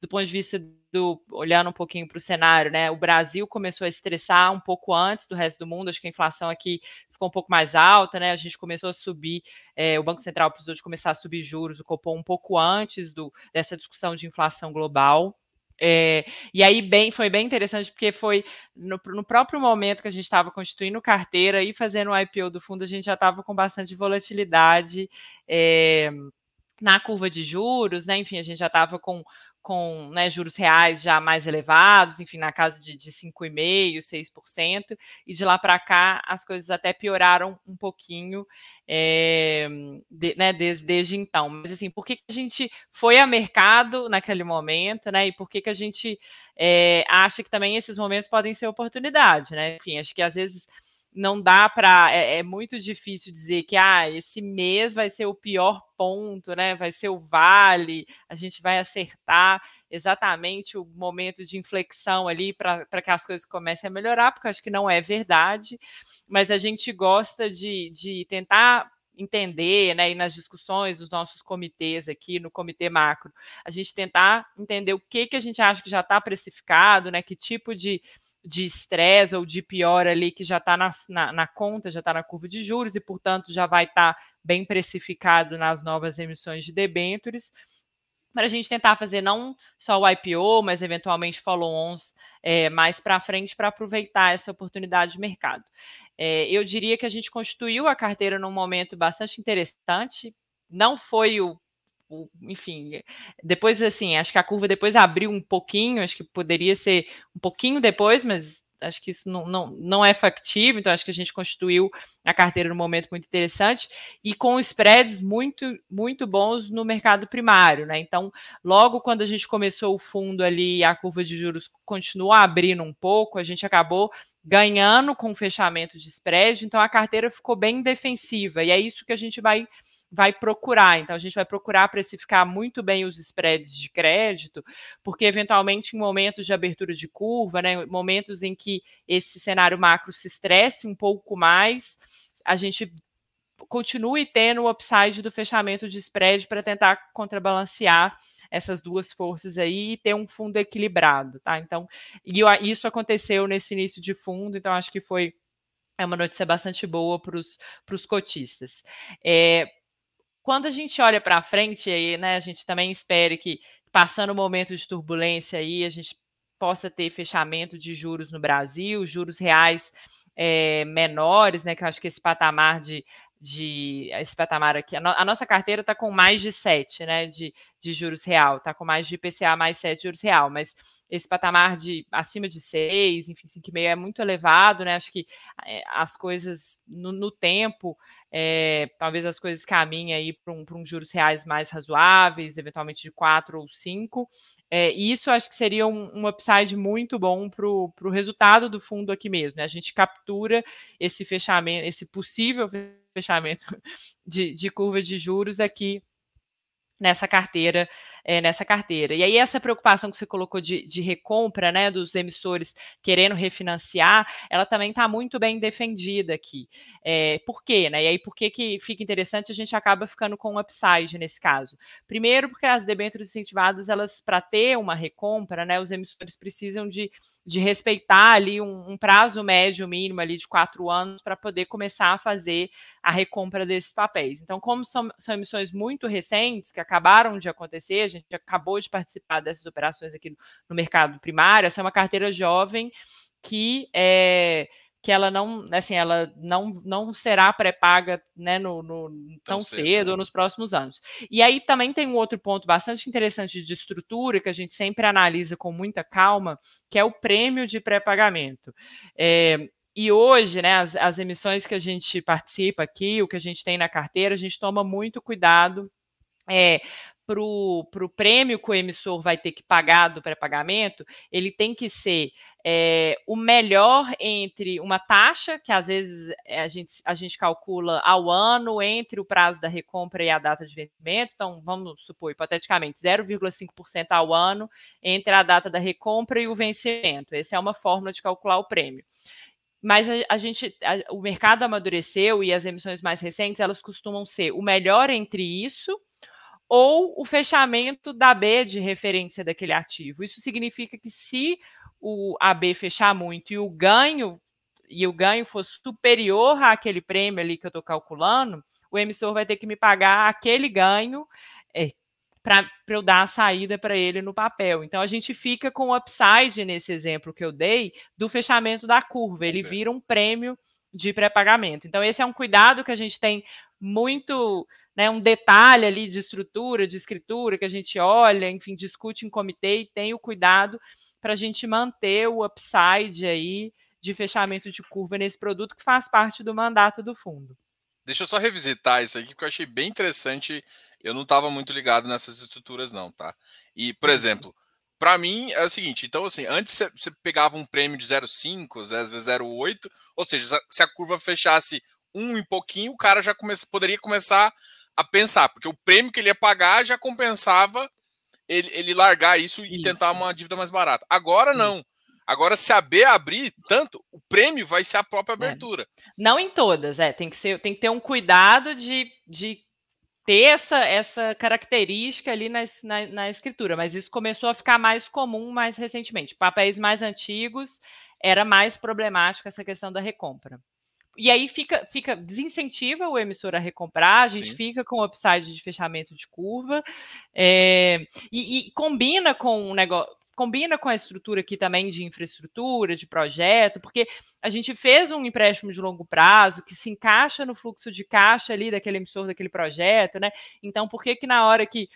do ponto de vista do olhando um pouquinho para o cenário, né? O Brasil começou a estressar um pouco antes do resto do mundo. Acho que a inflação aqui ficou um pouco mais alta, né? A gente começou a subir, é, o Banco Central precisou de começar a subir juros, o Copom um pouco antes do, dessa discussão de inflação global. É, e aí bem, foi bem interessante porque foi no, no próprio momento que a gente estava constituindo carteira e fazendo o IPO do fundo, a gente já estava com bastante volatilidade é, na curva de juros, né? Enfim, a gente já estava com com né, juros reais já mais elevados, enfim, na casa de, de 5,5%, 6%, e de lá para cá as coisas até pioraram um pouquinho é, de, né, desde, desde então. Mas assim, por que, que a gente foi a mercado naquele momento, né? E por que, que a gente é, acha que também esses momentos podem ser oportunidade, né? Enfim, acho que às vezes não dá para. É, é, muito difícil dizer que ah, esse mês vai ser o pior ponto, né? Vai ser o vale, a gente vai acertar exatamente o momento de inflexão ali para que as coisas comecem a melhorar, porque acho que não é verdade, mas a gente gosta de, de tentar entender, né, e nas discussões dos nossos comitês aqui no comitê macro, a gente tentar entender o que que a gente acha que já está precificado, né, que tipo de de estresse ou de pior ali que já está na, na, na, conta, já está na curva de juros e, portanto, já vai estar tá bem precificado nas novas emissões de debêntures para a gente tentar fazer não só o IPO, mas eventualmente follow-ons é, mais para frente para aproveitar essa oportunidade de mercado. É, eu diria que a gente constituiu a carteira num momento bastante interessante. Não foi o, enfim, depois assim, acho que a curva depois abriu um pouquinho, acho que poderia ser um pouquinho depois, mas acho que isso não, não, não é factível, então acho que a gente constituiu a carteira num momento muito interessante e com spreads muito, muito bons no mercado primário, né? Então, logo quando a gente começou o fundo ali, a curva de juros continuou abrindo um pouco, a gente acabou ganhando com o fechamento de spread, então a carteira ficou bem defensiva, e é isso que a gente vai vai procurar. Então, a gente vai procurar precificar muito bem os spreads de crédito, porque, eventualmente, em momentos de abertura de curva, né, momentos em que esse cenário macro se estresse um pouco mais, a gente continue tendo o upside do fechamento de spread para tentar contrabalancear essas duas forças aí e ter um fundo equilibrado, tá? Então, e isso aconteceu nesse início de fundo, então acho que foi é uma notícia bastante boa para os cotistas. É, quando a gente olha para frente, aí, né, a gente também espera que, passando o momento de turbulência aí, a gente possa ter fechamento de juros no Brasil, juros reais é, menores, né? Que eu acho que esse patamar de de esse patamar aqui. A, no, a nossa carteira está com mais de 7, né? De, de juros real, está com mais de IPCA mais 7 juros real, mas esse patamar de acima de 6, enfim, 5,5 é muito elevado, né? Acho que é, as coisas no, no tempo, é, talvez as coisas caminhem aí para um, um, juros reais mais razoáveis, eventualmente de 4 ou 5. É, e isso acho que seria um, um upside muito bom para o resultado do fundo aqui mesmo. Né? A gente captura esse fechamento, esse possível fechamento de, de curva de juros aqui nessa carteira, é, nessa carteira. E aí essa preocupação que você colocou de, de recompra, né, dos emissores querendo refinanciar, ela também está muito bem defendida aqui. É, por quê, né? E aí por que que fica interessante a gente acaba ficando com um upside nesse caso? Primeiro porque as debêntures incentivadas, elas para ter uma recompra, né, os emissores precisam de de respeitar ali um, um, prazo médio mínimo ali de quatro anos para poder começar a fazer a recompra desses papéis. Então, como são, são, emissões muito recentes que acabaram de acontecer, gente acabou de participar dessas operações aqui no, no mercado primário, essa é uma carteira jovem que é, que ela não, assim, ela não, não será pré-paga né, no, no, tão, tão cedo, cedo ou né? nos próximos anos. E aí também tem um outro ponto bastante interessante de estrutura que a gente sempre analisa com muita calma, que é o prêmio de pré-pagamento. É, e hoje, né, as, as emissões que a gente participa aqui, o que a gente tem na carteira, a gente toma muito cuidado é, para o prêmio que o emissor vai ter que pagar do pré-pagamento, ele tem que ser é, o melhor entre uma taxa, que às vezes eh, a gente, a gente calcula ao ano, entre o prazo da recompra e a data de vencimento. Então, vamos supor, hipoteticamente, 0,5% ao ano entre a data da recompra e o vencimento. Essa é uma fórmula de calcular o prêmio. Mas a, a gente, a, o mercado amadureceu e as emissões mais recentes, elas costumam ser o melhor entre isso ou o fechamento da B de referência daquele ativo. Isso significa que se o AB fechar muito e o ganho e o ganho for superior àquele prêmio ali que eu estou calculando, o emissor vai ter que me pagar aquele ganho é, para eu dar a saída para ele no papel. Então a gente fica com o upside nesse exemplo que eu dei do fechamento da curva. Ele vira um prêmio de pré-pagamento. Então esse é um cuidado que a gente tem muito, né, um detalhe ali de estrutura, de escritura que a gente olha, enfim, discute em comitê e tem o cuidado para a gente manter o upside aí de fechamento de curva nesse produto que faz parte do mandato do fundo. Deixa eu só revisitar isso aqui, porque eu achei bem interessante. Eu não estava muito ligado nessas estruturas, não, tá? E, por uhum. exemplo, para mim é o seguinte: então, assim, antes você pegava um prêmio de 0,5, às vezes 0,8, ou seja, se a curva fechasse um e pouquinho, o cara já come poderia começar a pensar, porque o prêmio que ele ia pagar já compensava ele, ele largar isso e isso. tentar uma dívida mais barata. Agora não. Agora, se a B abrir tanto, o prêmio vai ser a própria é. abertura. É. Não em todas, é. Tem que, ser, tem que ter um cuidado de, de ter essa, essa característica ali na, na, na, escritura, mas isso começou a ficar mais comum mais recentemente. Papéis mais antigos era mais problemático essa questão da recompra. E aí fica, fica desincentiva o emissor a recomprar, a gente Sim. fica com o upside de fechamento de curva, é, e, e, combina com o negócio. Combina com a estrutura aqui também de infraestrutura, de projeto, porque a gente fez um empréstimo de longo prazo que se encaixa no fluxo de caixa ali daquele emissor daquele projeto, né? Então, por que que na hora que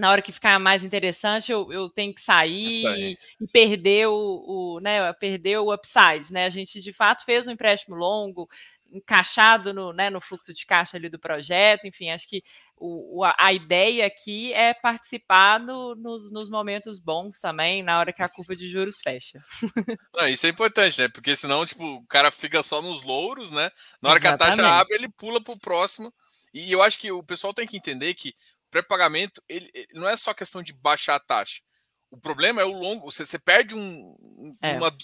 na hora que ficar mais interessante, eu, eu tenho que sair e, e, perder o, o, né, perder o upside, né? A gente de fato fez um empréstimo longo, encaixado no, né, no fluxo de caixa ali do projeto, enfim, acho que o, a ideia aqui é participar no, nos, nos, momentos bons também, na hora que a curva de juros fecha. Não, isso é importante, né? Porque senão, tipo, o cara fica só nos louros, né? Na hora Exatamente. que a taxa abre, ele pula para o próximo. E eu acho que o pessoal tem que entender que pré-pagamento ele, ele, não é só questão de baixar a taxa. O problema é o longo. Você, você perde um, é. uma,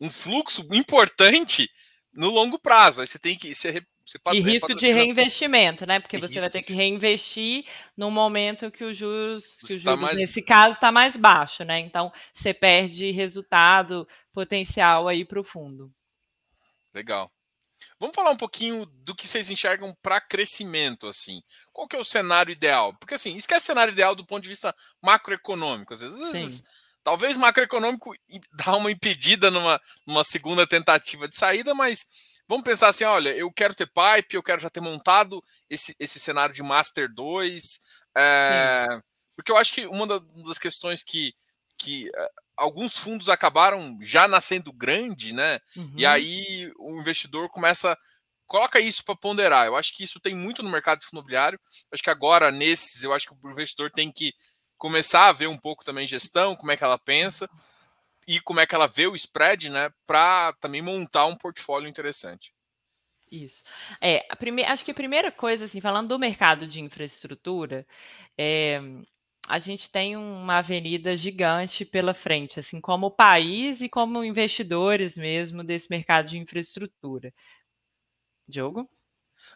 um fluxo importante no longo prazo. Aí você tem que. Você, você e risco de reinvestimento, né? Porque e você vai ter que reinvestir no momento que os juros, que os tá juros mais... nesse caso, está mais baixo, né? Então você perde resultado potencial aí para o fundo. Legal. Vamos falar um pouquinho do que vocês enxergam para crescimento, assim. Qual que é o cenário ideal? Porque assim, esquece cenário ideal do ponto de vista macroeconômico. Às vezes, às vezes talvez macroeconômico dá uma impedida numa, numa segunda tentativa de saída, mas vamos pensar assim, olha, eu quero ter pipe, eu quero já ter montado esse, esse cenário de Master 2. É, eh, porque eu acho que uma das questões que, que eh, alguns fundos acabaram já nascendo grande, né? Uhum. E aí o investidor começa coloca isso para ponderar. Eu acho que isso tem muito no mercado imobiliário. Eu acho que agora nesses, eu acho que o investidor tem que começar a ver um pouco também gestão, como é que ela pensa e como é que ela vê o spread, né, para também montar um portfólio interessante. Isso. É, a primeira, acho que a primeira coisa, assim, falando do mercado de infraestrutura, é, a gente tem uma avenida gigante pela frente, assim como país e como investidores mesmo desse mercado de infraestrutura. Diogo?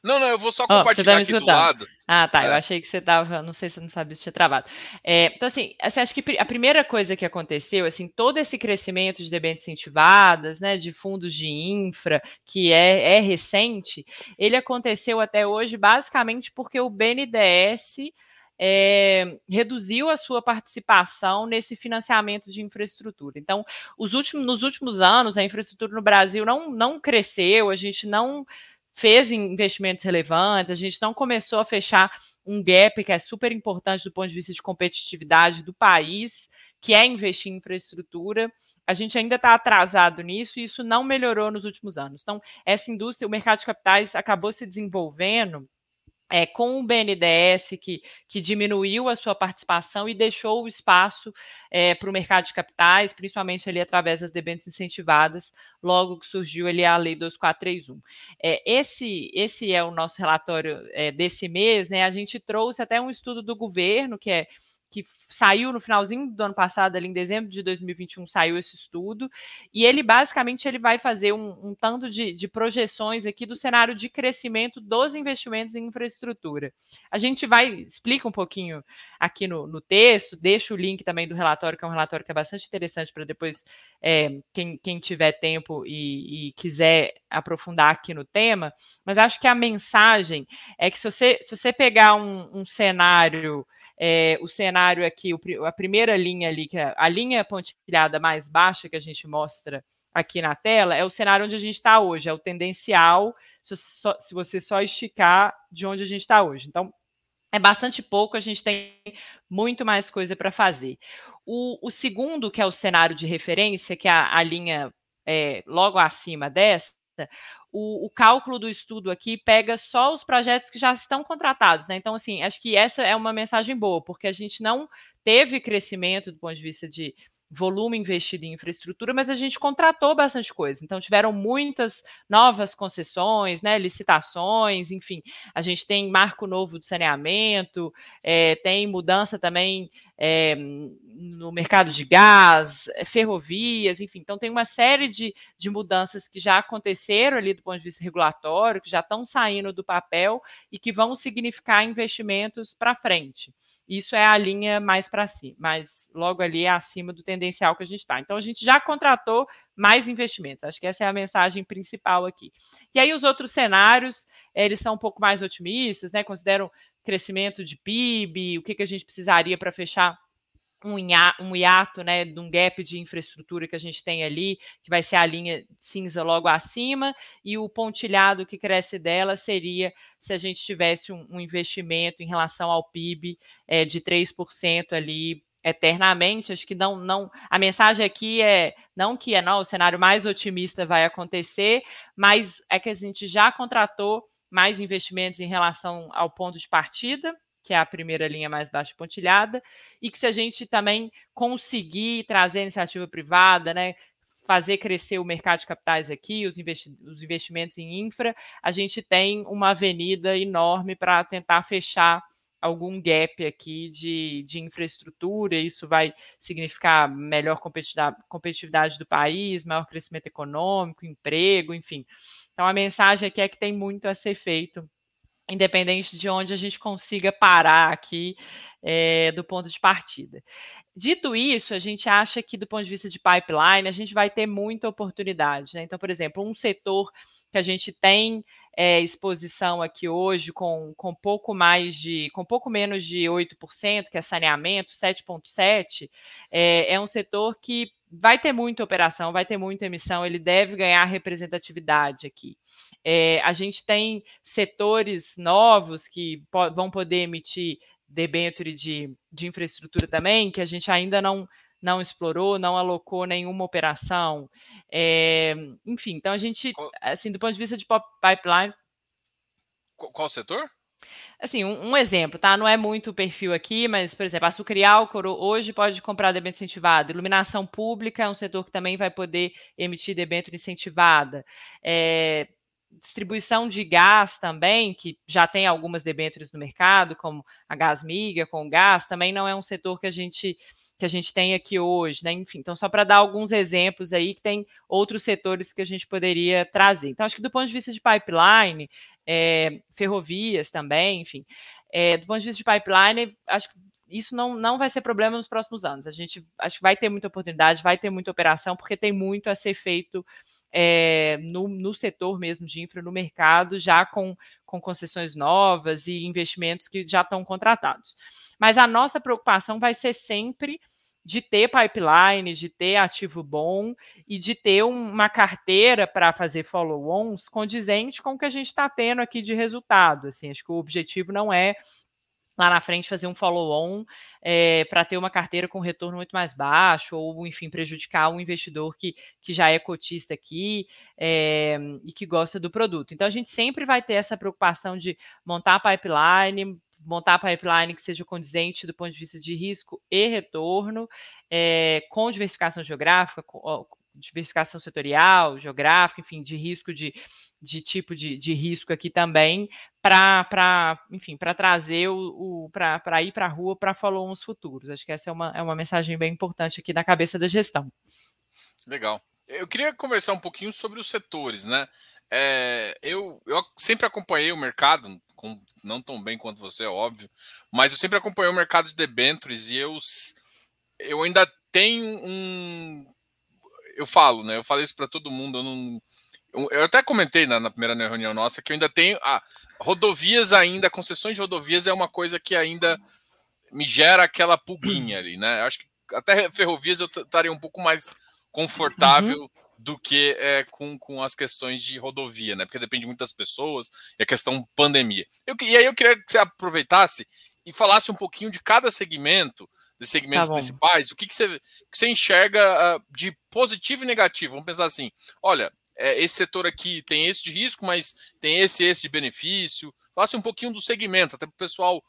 Não, não, eu vou só compartilhar oh, tá aqui do lado. Ah, tá. É. Eu achei que você estava. Não sei se você não sabia se tinha travado. É, então, assim, assim, acho que a primeira coisa que aconteceu, assim, todo esse crescimento de debêntures incentivadas, né, de fundos de infra, que é, é recente, ele aconteceu até hoje basicamente porque o BNDES é, reduziu a sua participação nesse financiamento de infraestrutura. Então, os últimos, nos últimos anos, a infraestrutura no Brasil não, não cresceu, a gente não fez investimentos relevantes, a gente não começou a fechar um gap que é super importante do ponto de vista de competitividade do país, que é investir em infraestrutura. A gente ainda está atrasado nisso e isso não melhorou nos últimos anos. Então, essa indústria, o mercado de capitais acabou se desenvolvendo é, com o BNDES, que, que diminuiu a sua participação e deixou o espaço é, para o mercado de capitais, principalmente ali através das debêntures incentivadas, logo que surgiu ali a Lei 2431. É, esse, esse é o nosso relatório é, desse mês, né? A gente trouxe até um estudo do governo, que é que saiu no finalzinho do ano passado, ali em dezembro de 2021, saiu esse estudo, e ele basicamente ele vai fazer um, um tanto de, de, projeções aqui do cenário de crescimento dos investimentos em infraestrutura. A gente vai, explica um pouquinho aqui no, no texto, deixa o link também do relatório, que é um relatório que é bastante interessante para depois, é, quem, quem tiver tempo e, e quiser aprofundar aqui no tema, mas acho que a mensagem é que se você, se você pegar um, um cenário é, o cenário aqui, o, a primeira linha ali, que é a linha pontilhada mais baixa que a gente mostra aqui na tela, é o cenário onde a gente está hoje, é o tendencial, se, só, se você só esticar de onde a gente está hoje. Então, é bastante pouco, a gente tem muito mais coisa para fazer. O, o, segundo, que é o cenário de referência, que é a, a linha é, logo acima dessa, o, o, cálculo do estudo aqui pega só os projetos que já estão contratados, né? Então, assim, acho que essa é uma mensagem boa, porque a gente não teve crescimento do ponto de vista de volume investido em infraestrutura, mas a gente contratou bastante coisa. Então, tiveram muitas novas concessões, né, licitações, enfim. A gente tem marco novo de saneamento, é, tem mudança também é, no mercado de gás, eh, ferrovias, enfim. Então, tem uma série de, de mudanças que já aconteceram ali do ponto de vista regulatório, que já estão saindo do papel e que vão significar investimentos para frente. Isso é a linha mais para cima, mas logo ali é acima do tendencial que a gente está. Então, a gente já contratou mais investimentos. Acho que essa é a mensagem principal aqui. E aí, os outros cenários, eles são um pouco mais otimistas, né? Consideram crescimento de PIB, o que, que a gente precisaria para fechar um um hiato, né, de um gap de infraestrutura que a gente tem ali, que vai ser a linha cinza logo acima, e o pontilhado que cresce dela seria se a gente tivesse um, um investimento em relação ao PIB é, de 3% ali eternamente. Acho que não, não. A mensagem aqui é não que é não, o cenário mais otimista vai acontecer, mas é que a gente já contratou mais investimentos em relação ao ponto de partida, que é a primeira linha mais baixa pontilhada, e que se a gente também conseguir trazer iniciativa privada, né, fazer crescer o mercado de capitais aqui, os, investi os investimentos em infra, a gente tem uma avenida enorme para tentar fechar algum gap aqui de, de infraestrutura, isso vai significar melhor competitividade do país, maior crescimento econômico, emprego, enfim. Então, a mensagem aqui é que tem muito a ser feito, independente de onde a gente consiga parar aqui é, do ponto de partida. Dito isso, a gente acha que, do ponto de vista de pipeline, a gente vai ter muita oportunidade. Né? Então, por exemplo, um setor que a gente tem é, exposição aqui hoje com, com pouco mais de, com pouco menos de 8%, que é saneamento, 7,7%, é, é um setor que vai ter muita operação, vai ter muita emissão, ele deve ganhar representatividade aqui. É, a gente tem setores novos que po vão poder emitir debenture de, de infraestrutura também, que a gente ainda não, não explorou, não alocou nenhuma operação. É, enfim, então a gente, assim, do ponto de vista de pipeline. Qual setor? Assim, um, um, exemplo, tá? Não é muito o perfil aqui, mas, por exemplo, açúcar e álcool hoje pode comprar debênture incentivada. Iluminação pública é um setor que também vai poder emitir debênture incentivada. É, distribuição de gás também, que já tem algumas debêntures no mercado, como a Gasmiga com gás, também não é um setor que a gente que a gente tem aqui hoje, né? Enfim, então só para dar alguns exemplos aí que tem outros setores que a gente poderia trazer. Então acho que do ponto de vista de pipeline, é, ferrovias também, enfim, é, do ponto de vista de pipeline, acho que isso não, não vai ser problema nos próximos anos. A gente acho que vai ter muita oportunidade, vai ter muita operação, porque tem muito a ser feito é, no, no setor mesmo de infra, no mercado, já com, com concessões novas e investimentos que já estão contratados. Mas a nossa preocupação vai ser sempre de ter pipeline, de ter ativo bom e de ter uma carteira para fazer follow-ons condizente com o que a gente está tendo aqui de resultado. Assim, acho que o objetivo não é lá na frente fazer um follow-on é, para ter uma carteira com retorno muito mais baixo, ou, enfim, prejudicar um investidor que, que já é cotista aqui é, e que gosta do produto. Então, a gente sempre vai ter essa preocupação de montar a pipeline, montar a pipeline que seja condizente do ponto de vista de risco e retorno, é, com diversificação geográfica, com, diversificação setorial, geográfica, enfim, de risco de, de tipo de, de risco aqui também, para, enfim, para trazer o, o para ir para a rua para follow-ons futuros. Acho que essa é uma, é uma mensagem bem importante aqui na cabeça da gestão. Legal. Eu queria conversar um pouquinho sobre os setores, né? É, eu, eu sempre acompanhei o mercado, com, não tão bem quanto você, óbvio, mas eu sempre acompanhei o mercado de debentures e eu, eu ainda tenho um. Eu falo, né? Eu falei isso para todo mundo. Eu, não, eu até comentei na, na, primeira reunião nossa que eu ainda tenho. Ah, rodovias ainda, concessões de rodovias é uma coisa que ainda me gera aquela pulguinha ali, né? Eu acho que até ferrovias eu estaria um pouco mais confortável uhum do que é, com, com as questões de rodovia, né? Porque depende muito das pessoas e a questão pandemia. Eu, e aí eu queria que você aproveitasse e falasse um pouquinho de cada segmento, dos segmentos tá principais, o que, que, você, que você enxerga uh, de positivo e negativo. Vamos pensar assim: olha, é, esse setor aqui tem esse de risco, mas tem esse esse de benefício. Falasse um pouquinho do segmento, até para o pessoal.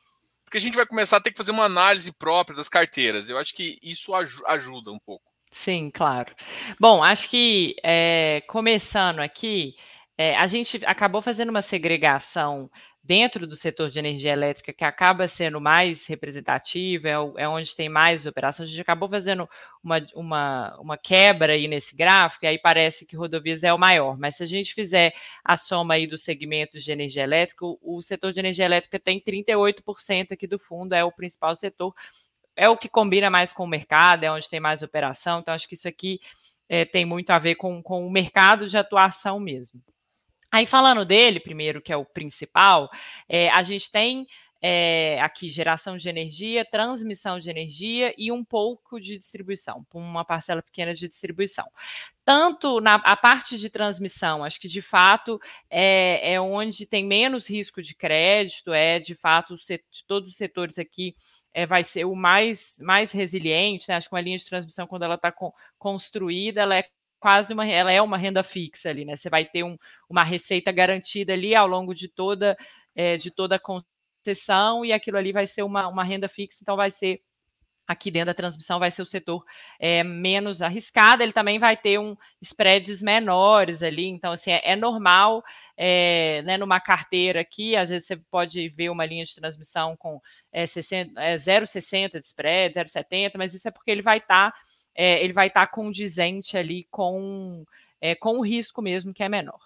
Porque a gente vai começar a ter que fazer uma análise própria das carteiras. Eu acho que isso ajuda um pouco. Sim, claro. Bom, acho que é, começando aqui, é, a gente acabou fazendo uma segregação dentro do setor de energia elétrica que acaba sendo mais representativa, é, é onde tem mais operação. A gente acabou fazendo uma, uma, uma quebra aí nesse gráfico, e aí parece que rodovias é o maior. Mas se a gente fizer a soma aí dos segmentos de energia elétrica, o, o setor de energia elétrica tem 38% aqui do fundo, é o principal setor, é o que combina mais com o mercado, é onde tem mais operação. Então, acho que isso aqui é, tem muito a ver com, com o mercado de atuação mesmo. Aí, falando dele, primeiro, que é o principal, é, a gente tem é, aqui geração de energia, transmissão de energia e um pouco de distribuição, uma parcela pequena de distribuição. Tanto na a parte de transmissão, acho que de fato é, é onde tem menos risco de crédito, é de fato todos os setores aqui é, vai ser o mais, mais resiliente, né? Acho que uma linha de transmissão, quando ela está construída, ela é quase uma, ela é uma renda fixa ali, né? Você vai ter um, uma receita garantida ali ao longo de toda, é, de toda a concessão, e aquilo ali vai ser uma, uma renda fixa, então vai ser aqui dentro da transmissão vai ser o setor é, menos arriscado, ele também vai ter um spreads menores ali, então assim, é, é normal é, né, numa carteira aqui, às vezes você pode ver uma linha de transmissão com é, 60, é, 0,60 de spread, 0,70, mas isso é porque ele vai estar tá é, ele vai estar tá condizente ali com, com o risco mesmo, que é menor.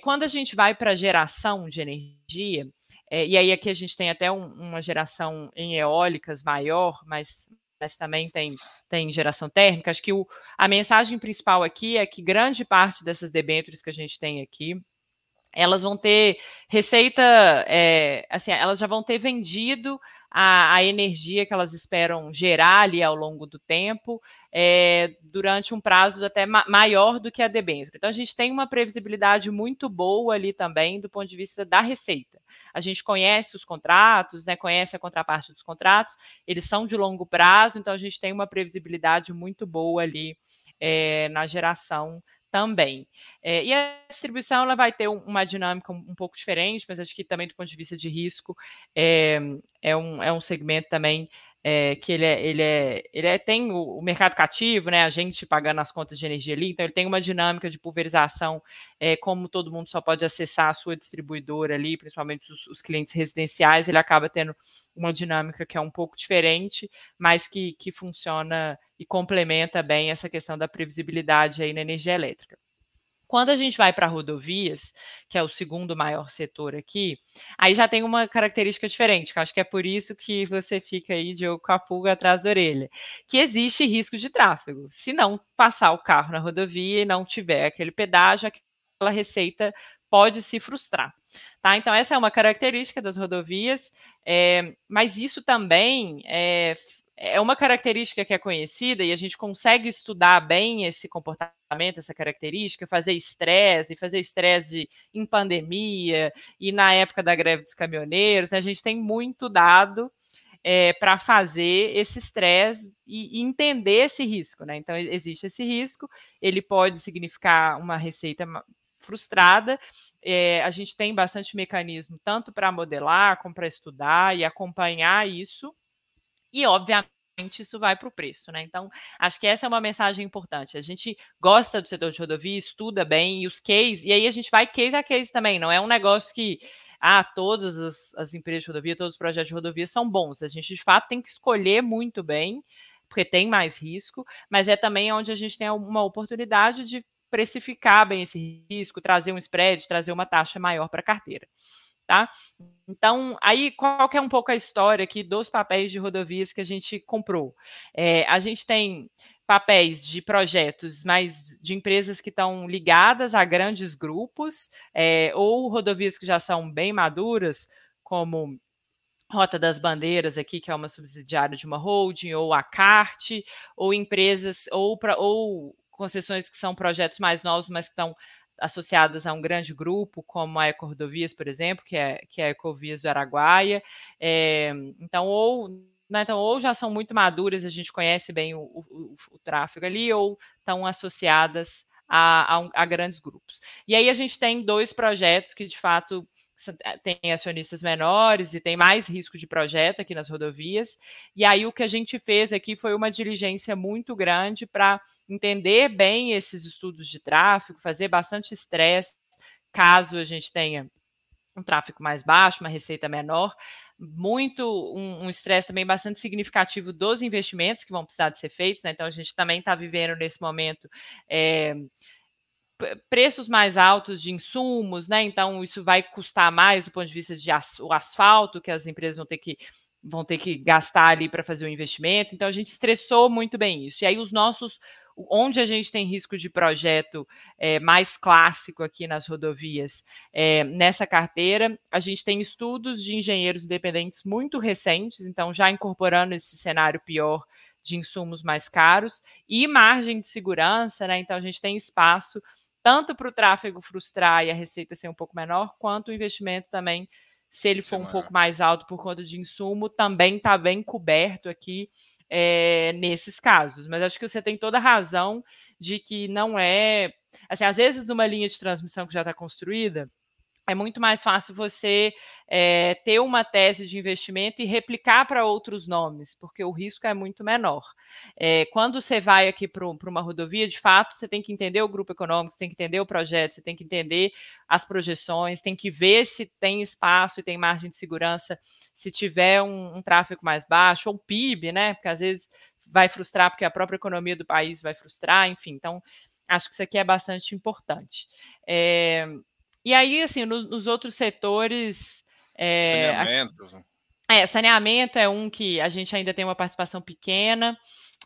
Quando a gente vai para a geração de energia, é, e aí aqui a gente tem até um, uma geração em eólicas maior, mas, mas também tem, tem geração térmica, acho que o, a mensagem principal aqui é que grande parte dessas debêntures que a gente tem aqui, elas vão ter receita, é, assim, elas já vão ter vendido a, a, energia que elas esperam gerar ali ao longo do tempo, é, durante um prazo até ma maior do que a debênture. Então, a gente tem uma previsibilidade muito boa ali também do ponto de vista da receita. A gente conhece os contratos, né, conhece a contraparte dos contratos, eles são de longo prazo, então a gente tem uma previsibilidade muito boa ali é, na geração também. É, e a distribuição ela vai ter uma dinâmica um, um, pouco diferente, mas acho que também do ponto de vista de risco é, é, um, é um segmento também é, que ele, é, ele, é, ele é, tem o, o, mercado cativo, né, a gente pagando as contas de energia ali, então ele tem uma dinâmica de pulverização, é, como todo mundo só pode acessar a sua distribuidora ali, principalmente os, os, clientes residenciais, ele acaba tendo uma dinâmica que é um pouco diferente, mas que, que funciona e complementa bem essa questão da previsibilidade aí na energia elétrica. Quando a gente vai para rodovias, que é o segundo maior setor aqui, aí já tem uma característica diferente, que acho que é por isso que você fica aí de com a pulga atrás da orelha, que existe risco de tráfego. Se não passar o carro na rodovia e não tiver aquele pedágio, aquela receita pode se frustrar. Tá? Então, essa é uma característica das rodovias, é, mas isso também é, é uma característica que é conhecida e a gente consegue estudar bem esse comportamento, essa característica, fazer estresse, fazer estresse em pandemia e na época da greve dos caminhoneiros. Né? A gente tem muito dado é, para fazer esse estresse e, e, entender esse risco. Né? Então, existe esse risco, ele pode significar uma receita frustrada. É, a gente tem bastante mecanismo tanto para modelar como para estudar e acompanhar isso e, obviamente, isso vai para o preço, né? Então, acho que essa é uma mensagem importante. A gente gosta do setor de rodovia, estuda bem, e os cases, e aí a gente vai case a case também, não é um negócio que ah, todas as, as empresas de rodovia, todos os projetos de rodovia são bons. A gente, de fato, tem que escolher muito bem, porque tem mais risco, mas é também onde a gente tem uma oportunidade de precificar bem esse risco, trazer um spread, trazer uma taxa maior para a carteira tá? Então, aí qual que é um pouco a história aqui dos papéis de rodovias que a gente comprou? É, a gente tem papéis de projetos, mas de empresas que estão ligadas a grandes grupos, é, ou rodovias que já são bem maduras, como Rota das Bandeiras aqui, que é uma subsidiária de uma holding, ou a CART, ou empresas, ou, pra, ou concessões que são projetos mais novos, mas que estão associadas a um grande grupo, como a Ecordovias, por exemplo, que é, que é a Ecovias do Araguaia. É, então, ou, né, então, ou já são muito maduras, a gente conhece bem o, o, o tráfego ali, ou estão associadas a, a, a, grandes grupos. E aí a gente tem dois projetos que, de fato, tem acionistas menores e tem mais risco de projeto aqui nas rodovias. E aí o que a gente fez aqui foi uma diligência muito grande para entender bem esses estudos de tráfego, fazer bastante estresse, caso a gente tenha um tráfego mais baixo, uma receita menor, muito um estresse também bastante significativo dos investimentos que vão precisar de ser feitos, né? Então a gente também está vivendo nesse momento é, preços mais altos de insumos, né? Então isso vai custar mais do ponto de vista de as, o asfalto que as empresas vão ter que vão ter que gastar ali para fazer o investimento. Então a gente estressou muito bem isso. E aí os nossos onde a gente tem risco de projeto é, mais clássico aqui nas rodovias, é, nessa carteira, a gente tem estudos de engenheiros independentes muito recentes, então já incorporando esse cenário pior de insumos mais caros e margem de segurança, né? Então a gente tem espaço tanto para o tráfego frustrar e a receita ser um pouco menor, quanto o investimento também, se ele for um pouco mais alto por conta de insumo, também está bem coberto aqui é, nesses casos. Mas acho que você tem toda a razão de que não é. Assim, às vezes, numa linha de transmissão que já está construída, é muito mais fácil você é, ter uma tese de investimento e replicar para outros nomes, porque o risco é muito menor. É, quando você vai aqui para uma rodovia, de fato, você tem que entender o grupo econômico, você tem que entender o projeto, você tem que entender as projeções, tem que ver se tem espaço e tem margem de segurança, se tiver um, um tráfego mais baixo, ou PIB, né? Porque às vezes vai frustrar, porque a própria economia do país vai frustrar, enfim. Então, acho que isso aqui é bastante importante. É, e aí, assim, no, nos outros setores. É, saneamento. É, saneamento é um que a gente ainda tem uma participação pequena.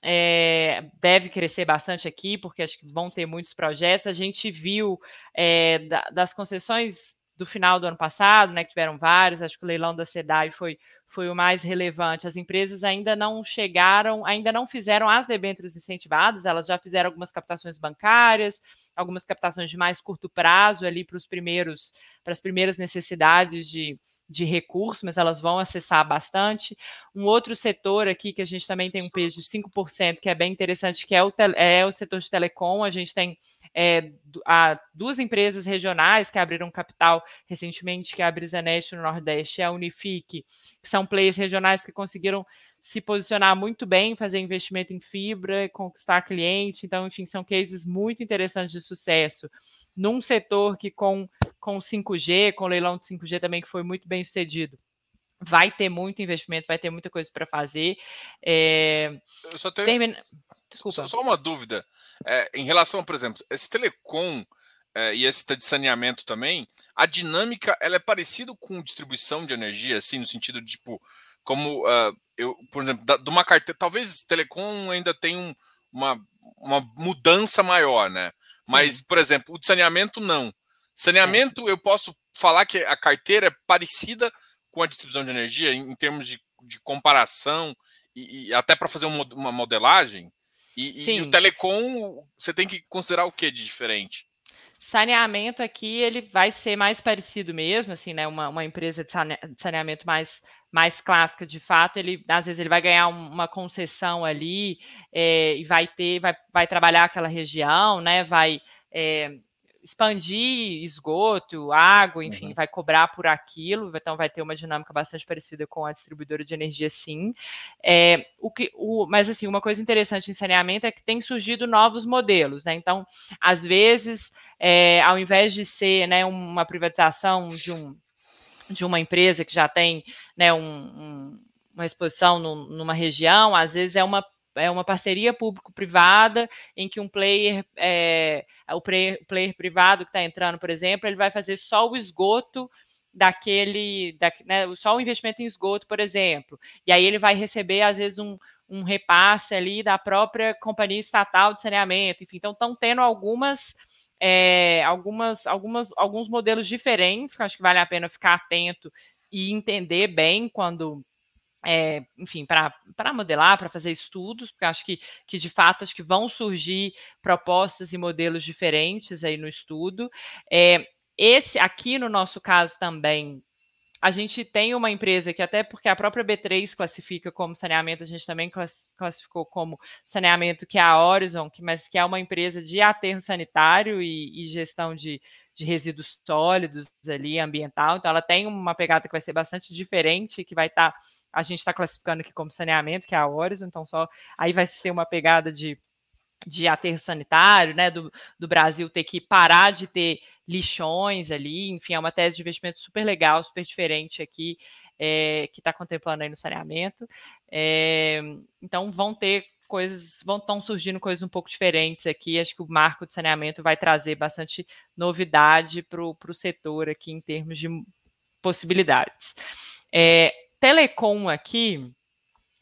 É, deve crescer bastante aqui, porque acho que vão ter muitos projetos. A gente viu é, da, das concessões do final do ano passado, né, que tiveram vários, acho que o leilão da SEDAI foi, foi o mais relevante. As empresas ainda não chegaram, ainda não fizeram as debêntures incentivadas, elas já fizeram algumas captações bancárias, algumas captações de mais curto prazo ali para os primeiros, para as primeiras necessidades de, de recursos, mas elas vão acessar bastante. Um outro setor aqui que a gente também tem um peso de 5%, que é bem interessante, que é o, é o setor de telecom. A gente tem é, a, duas empresas regionais que abriram capital recentemente, que é a Brisanet no Nordeste e a Unifique, que são players regionais que conseguiram se posicionar muito bem, fazer investimento em fibra, conquistar cliente. Então, enfim, são cases muito interessantes de sucesso. Num setor que com, com 5G, com o leilão de 5G também, que foi muito bem sucedido, vai ter muito investimento, vai ter muita coisa para fazer. É... Eu só tenho... Termina... Desculpa. Só, uma dúvida. É, em relação, por exemplo, esse telecom é, e esse de saneamento também, a dinâmica ela é parecida com distribuição de energia, assim, no sentido de, tipo, como uh, eu, por exemplo, da, de uma carteira, talvez telecom ainda tenha um, uma, uma mudança maior, né? Mas, Sim. por exemplo, o de saneamento não. Saneamento, eu posso falar que a carteira é parecida com a distribuição de energia em, em termos de, de comparação e, e até para fazer uma modelagem. E, e, o telecom, você tem que considerar o que de diferente? Saneamento aqui, ele vai ser mais parecido mesmo, assim, né? Uma, uma empresa de saneamento mais, mais clássica, de fato, ele às vezes ele vai ganhar uma concessão ali é, e vai ter, vai, vai trabalhar aquela região, né? Vai é, expandir esgoto, água, enfim, uhum. vai cobrar por aquilo, então vai ter uma dinâmica bastante parecida com a distribuidora de energia, sim. É, o que, o, mas assim, uma coisa interessante em saneamento é que tem surgido novos modelos, né? Então, às vezes, é, ao invés de ser né, uma privatização de, um, de uma empresa que já tem né, um, um, uma exposição numa região, às vezes é uma é uma parceria público-privada em que um player, é, o player, player privado que está entrando, por exemplo, ele vai fazer só o esgoto daquele, da, né, só o investimento em esgoto, por exemplo. E aí ele vai receber, às vezes, um, um repasse ali da própria companhia estatal de saneamento. Enfim, então estão tendo algumas, é, algumas, algumas, alguns modelos diferentes que eu acho que vale a pena ficar atento e entender bem quando é, enfim, para modelar, para fazer estudos, porque acho que, que de fato acho que vão surgir propostas e modelos diferentes aí no estudo. É, esse aqui no nosso caso também a gente tem uma empresa que, até porque a própria B3 classifica como saneamento, a gente também classificou como saneamento, que é a Horizon, que, mas que é uma empresa de aterro sanitário e, e gestão de, de resíduos sólidos ali, ambiental. Então, ela tem uma pegada que vai ser bastante diferente, que vai estar. Tá, a gente está classificando aqui como saneamento, que é a Horizon, então só aí vai ser uma pegada de de aterro sanitário, né, do, do Brasil ter que parar de ter lixões ali, enfim, é uma tese de investimento super legal, super diferente aqui, é, que está contemplando aí no saneamento. É, então vão ter coisas, vão estão surgindo coisas um pouco diferentes aqui. Acho que o marco de saneamento vai trazer bastante novidade para o setor aqui em termos de possibilidades. É, telecom aqui,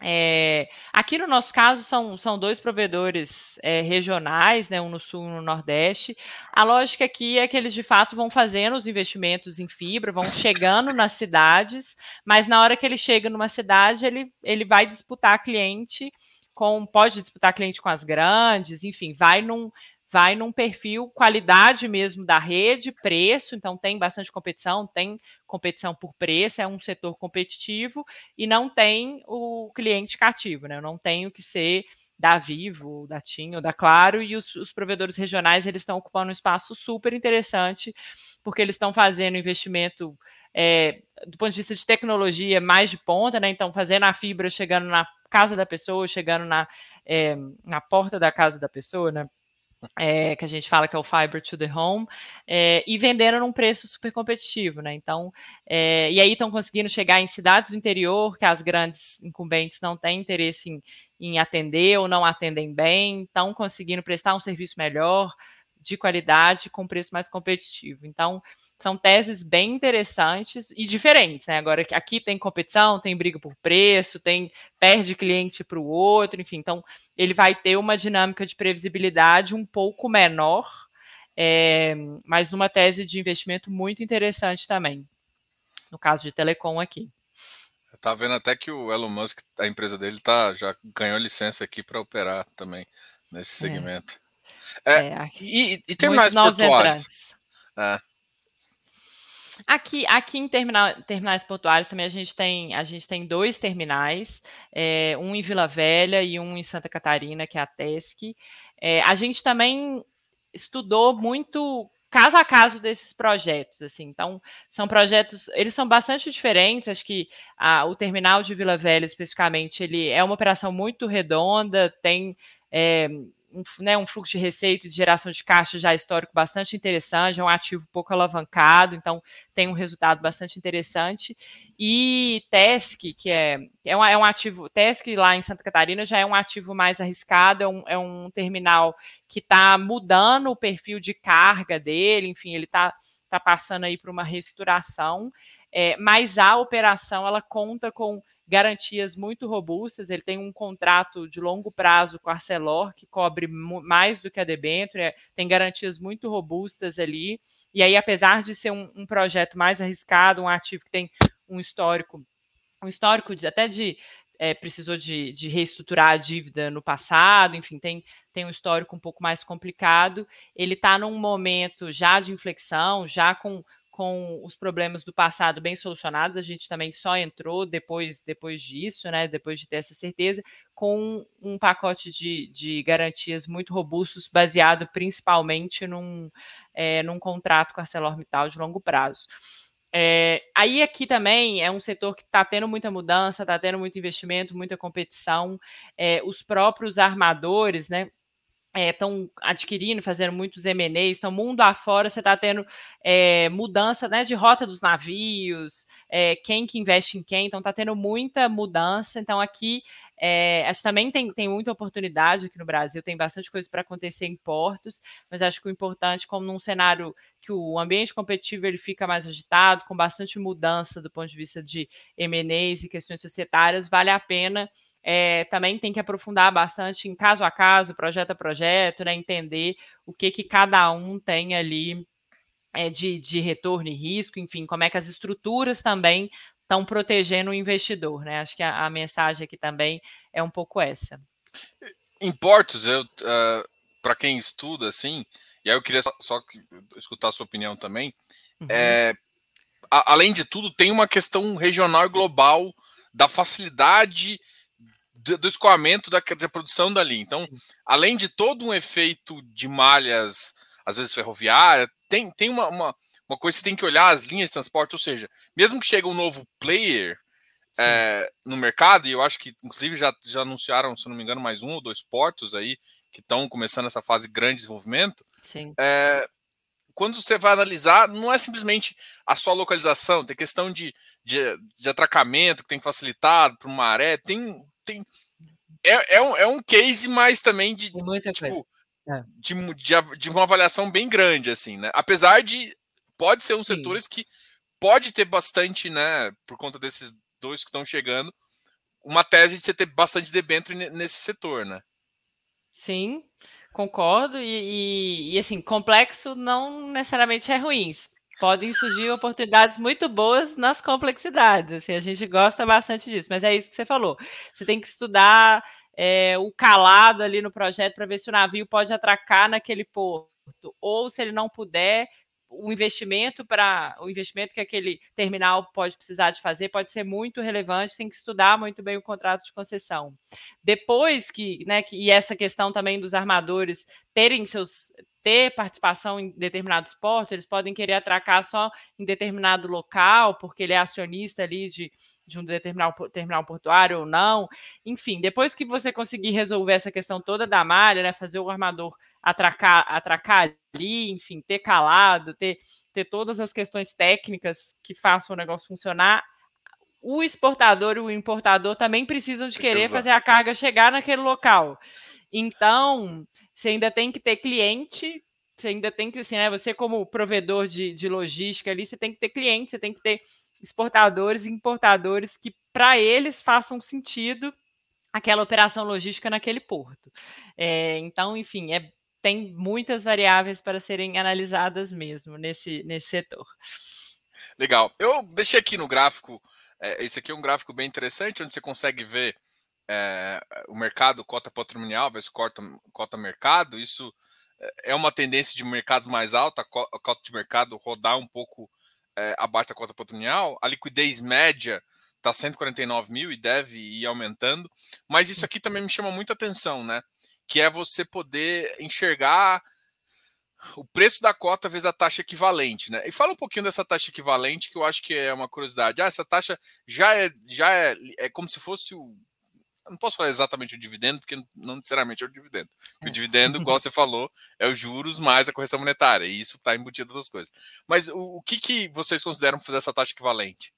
é, aqui no nosso caso são, são dois provedores é, regionais, né, um no sul e um no nordeste. A lógica aqui é que eles de fato vão fazendo os investimentos em fibra, vão chegando nas cidades, mas na hora que ele chega numa cidade, ele, ele vai disputar cliente com, pode disputar cliente com as grandes, enfim, vai num, vai num perfil qualidade mesmo da rede, preço, então tem bastante competição, tem competição por preço, é um setor competitivo e não tem o cliente cativo, né? Não tenho que ser da Vivo, da TIM ou da Claro, e os, os provedores regionais eles estão ocupando um espaço super interessante, porque eles estão fazendo investimento é, do ponto de vista de tecnologia mais de ponta, né? Então, fazendo a fibra chegando na casa da pessoa, chegando na, é, na porta da casa da pessoa, né? é, que a gente fala que é o Fiber to the Home, é, e vendendo num preço super competitivo, né? Então, é, e aí estão conseguindo chegar em cidades do interior que as grandes incumbentes não têm interesse em, em atender ou não atendem bem, estão conseguindo prestar um serviço melhor, de qualidade com preço mais competitivo. Então, são teses bem interessantes e diferentes, né? Agora, aqui tem competição, tem briga por preço, tem perde cliente para o outro, enfim. Então, ele vai ter uma dinâmica de previsibilidade um pouco menor, é, mas uma tese de investimento muito interessante também, no caso de telecom aqui. Tá vendo até que o Elon Musk, a empresa dele, tá, já ganhou licença aqui para operar também nesse é. segmento. É. É, é e, e terminais portuários. É. Aqui, aqui em terminal, terminais portuários também a gente tem, a gente tem dois terminais, é, um em Vila Velha e um em Santa Catarina, que é a TESC. É, a gente também estudou muito caso a caso desses projetos, assim. Então, são projetos, eles são bastante diferentes. Acho que a, o terminal de Vila Velha, especificamente, ele é uma operação muito redonda, tem é, um, né, um fluxo de receita e de geração de caixa já histórico bastante interessante, é um ativo pouco alavancado, então tem um resultado bastante interessante. E TESC, que é, é, um, é um ativo, TESC lá em Santa Catarina já é um ativo mais arriscado, é um, é um terminal que está mudando o perfil de carga dele, enfim, ele está tá passando aí por uma reestruturação, é, mas a operação ela conta com garantias muito robustas. Ele tem um contrato de longo prazo com a Arcelor, que cobre mais do que a debênture, é, tem garantias muito robustas ali. E aí, apesar de ser um, um, projeto mais arriscado, um ativo que tem um histórico, um histórico de, até de é, precisou de, de, reestruturar a dívida no passado, enfim, tem, tem um histórico um pouco mais complicado. Ele está num momento já de inflexão, já com com os problemas do passado bem solucionados, a gente também só entrou depois, depois disso, né, depois de ter essa certeza, com um pacote de, de garantias muito robustos, baseado principalmente num, é, num contrato com a ArcelorMittal de longo prazo. É, aí aqui também é um setor que está tendo muita mudança, está tendo muito investimento, muita competição. É, os próprios armadores, né? Estão é, adquirindo, fazendo muitos M&As, então mundo afora você está tendo é, mudança né, de rota dos navios, é, quem que investe em quem, então está tendo muita mudança, então aqui acho que também tem, tem muita oportunidade aqui no Brasil, tem bastante coisa para acontecer em portos, mas acho que o importante, como num cenário que o ambiente competitivo ele fica mais agitado, com bastante mudança do ponto de vista de M&As e questões societárias, vale a pena é, também tem que aprofundar bastante em caso a caso, projeto a projeto, né, entender o que, que cada um tem ali é, de, de retorno e risco, enfim, como é que as estruturas também estão protegendo o investidor, né? Acho que a, a, mensagem aqui também é um pouco essa. Em portos, eu, uh, para quem estuda assim, e aí eu queria só, só escutar a sua opinião também, uhum. é, a, além de tudo, tem uma questão regional e global da facilidade do, do escoamento da, da produção dali. Então, além de todo um efeito de malhas, às vezes ferroviária, tem, tem uma, uma, uma coisa que você tem que olhar as linhas de transporte, ou seja, mesmo que chegue um novo player é, no mercado, e eu acho que inclusive já, já anunciaram, se não me engano, mais um ou dois portos aí que estão começando essa fase grande de desenvolvimento, é, quando você vai analisar, não é simplesmente a sua localização, tem questão de, de, de atracamento que tem facilitado para uma maré, tem, tem é, é, um, é um case mais também de, tipo, é. de, de, de, uma avaliação bem grande, assim, né? Apesar de pode ser um Sim. setores que pode ter bastante, né, por conta desses dois que estão chegando, uma tese de você ter bastante debênture nesse setor, né? Sim, concordo. E, e, e, assim, complexo não necessariamente é ruim. Podem surgir oportunidades muito boas nas complexidades. Assim, a gente gosta bastante disso, mas é isso que você falou. Você tem que estudar é, o calado ali no projeto para ver se o navio pode atracar naquele porto. Ou se ele não puder, o investimento para o investimento que aquele terminal pode precisar de fazer pode ser muito relevante, tem que estudar muito bem o contrato de concessão. Depois que, né, que, e essa questão também dos armadores terem seus ter participação em determinados portos, eles podem querer atracar só em determinado local, porque ele é acionista ali de, de um determinado terminal portuário ou não. Enfim, depois que você conseguir resolver essa questão toda da malha, né, fazer o armador atracar, atracar ali, enfim, ter calado, ter, ter todas as questões técnicas que façam o negócio funcionar, o exportador e o importador também precisam de querer fazer a carga chegar naquele local. Então, você ainda tem que ter cliente, você ainda tem que, assim, né? Você, como provedor de, de logística ali, você tem que ter cliente, você tem que ter exportadores e importadores que, para eles, façam sentido aquela operação logística naquele porto. É, então, enfim, é, tem muitas variáveis para serem analisadas mesmo nesse, nesse setor. Legal. Eu deixei aqui no gráfico, é, esse aqui é um gráfico bem interessante, onde você consegue ver é, o mercado cota patrimonial versus cota, cota mercado, isso é, é uma tendência de mercados mais alta, a cota de mercado rodar um pouco é, abaixo da cota patrimonial, a liquidez média está 149 mil e deve ir aumentando, mas isso aqui também me chama muita atenção, né? Que é você poder enxergar o preço da cota vezes a taxa equivalente, né? E fala um pouquinho dessa taxa equivalente, que eu acho que é uma curiosidade. Ah, essa taxa já é, já é, é como se fosse o não posso falar exatamente o dividendo, porque não necessariamente é o dividendo. O é. dividendo, igual você falou, é os juros mais a correção monetária, e isso está embutido das coisas. Mas o, o, que, que vocês consideram fazer essa taxa equivalente?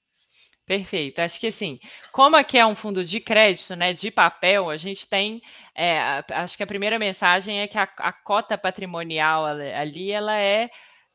Perfeito. Acho que assim, como aqui é um fundo de crédito, né, de papel, a gente tem, é, acho que a primeira mensagem é que a, a cota patrimonial ali, ela é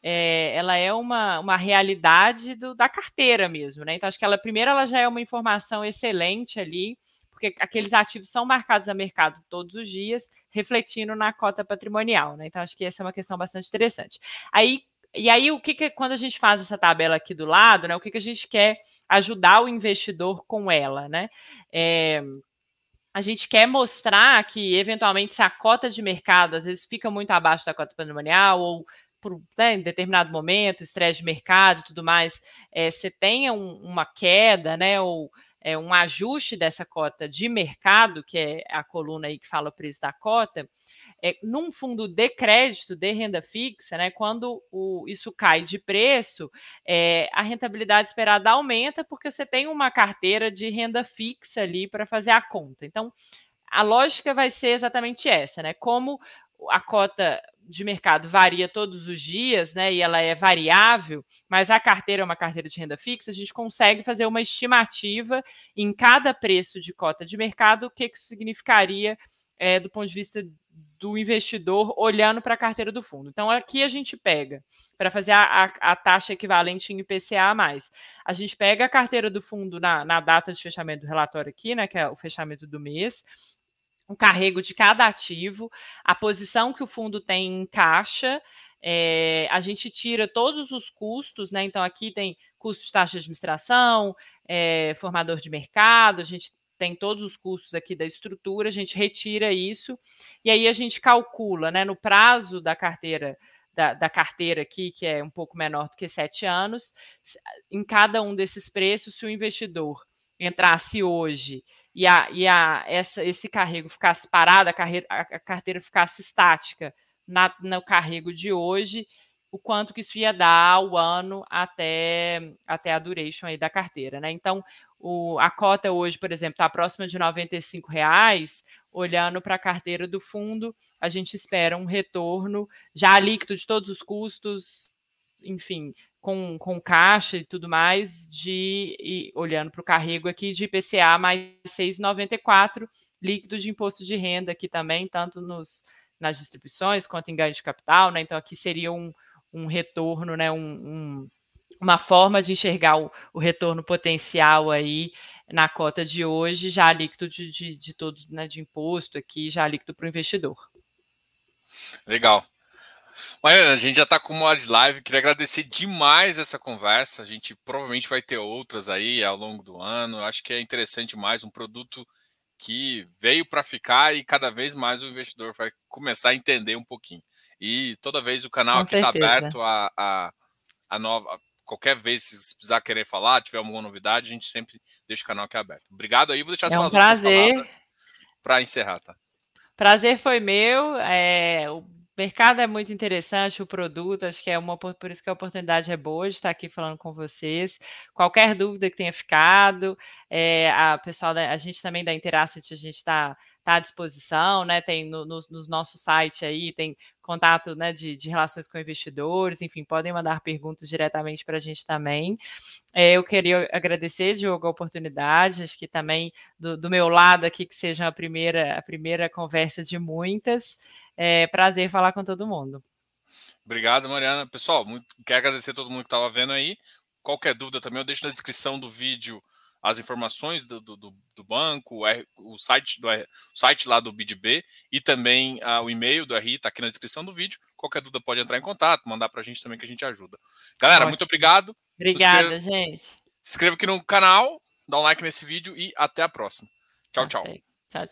é, ela é uma, uma realidade do, da carteira mesmo, né? Então, acho que ela, primeiro, ela já é uma informação excelente ali, porque aqueles ativos são marcados a mercado todos os dias, refletindo na cota patrimonial, né? Então, acho que essa é uma questão bastante interessante. Aí, e aí, o que, que quando a gente faz essa tabela aqui do lado, né? O que, que a gente quer ajudar o investidor com ela, né? É, a gente quer mostrar que, eventualmente, se a cota de mercado às vezes fica muito abaixo da cota patrimonial, ou por né, em determinado momento, estresse de mercado e tudo mais, é, você tenha um, uma queda, né? Ou é, um ajuste dessa cota de mercado, que é a coluna aí que fala o preço da cota, é, num fundo de crédito de renda fixa, né, quando o, isso cai de preço, é, a rentabilidade esperada aumenta porque você tem uma carteira de renda fixa ali para fazer a conta. Então, a lógica vai ser exatamente essa, né? Como a cota de mercado varia todos os dias, né? E ela é variável, mas a carteira é uma carteira de renda fixa, a gente consegue fazer uma estimativa em cada preço de cota de mercado, o que, que isso significaria é, do ponto de vista do investidor olhando para a carteira do fundo. Então, aqui a gente pega, para fazer a, a, a, taxa equivalente em IPCA, a gente pega a carteira do fundo na, na data de fechamento do relatório aqui, né? Que é o fechamento do mês, o carrego de cada ativo, a posição que o fundo tem em caixa, é, a gente tira todos os custos, né? Então, aqui tem custo de taxa de administração, é, formador de mercado, a gente tem todos os custos aqui da estrutura, a gente retira isso, e aí a gente calcula, né, no prazo da carteira. Da, da carteira aqui, que é um pouco menor do que sete anos, em cada um desses preços, se o investidor entrasse hoje e, a, e a, essa, esse carrego ficasse parado, a, a carteira ficasse estática na, no carrego de hoje, o quanto que isso ia dar ao ano até, até a duration aí da carteira, né? Então, o, a cota hoje, por exemplo, está próxima de R$ reais, olhando para a carteira do fundo, a gente espera um retorno já líquido de todos os custos, enfim, com, com caixa e tudo mais, de e, olhando para o carrego aqui, de IPCA mais 6,94, líquido de imposto de renda aqui também, tanto nos, nas distribuições quanto em ganho de capital, né? Então aqui seria um, um retorno, né? Um, um, uma forma de enxergar o, o, retorno potencial aí na cota de hoje, já líquido de, de, de todos, né, de imposto aqui, já líquido para o investidor. Legal. Mas a gente já está com uma hora de live. Queria agradecer demais essa conversa. A gente provavelmente vai ter outras aí ao longo do ano. Eu acho que é interessante mais um produto que veio para ficar e cada vez mais o investidor vai começar a entender um pouquinho. E toda vez o canal com aqui está aberto a, a, a nova. Qualquer vez, se precisar querer falar, tiver alguma novidade, a gente sempre deixa o canal aqui aberto. Obrigado aí, vou deixar é um prazer para encerrar, tá? Prazer foi meu. É, o mercado é muito interessante, o produto, acho que é uma por isso que a oportunidade é boa de estar aqui falando com vocês. Qualquer dúvida que tenha ficado, é, a pessoal da, a gente também da Interasset, a gente está tá à disposição, né? Tem no, no, no, nosso site aí, tem contato né, de, de relações com investidores, enfim, podem mandar perguntas diretamente para a gente também. É, eu queria agradecer, Diogo, a oportunidade, acho que também do, do meu lado aqui, que seja a primeira, a primeira conversa de muitas. É prazer falar com todo mundo. Obrigado, Mariana. Pessoal, muito, quero agradecer a todo mundo que estava vendo aí. Qualquer dúvida também, eu deixo na descrição do vídeo as informações do, do, do banco, o, site, do, o site lá do BidB e também uh, o e-mail do RI está aqui na descrição do vídeo. Qualquer dúvida pode entrar em contato, mandar para a gente também que a gente ajuda. Galera, Ótimo. muito obrigado. Obrigada, gente. Se inscreva aqui no canal, dá um like nesse vídeo e até a próxima. Tchau, tchau.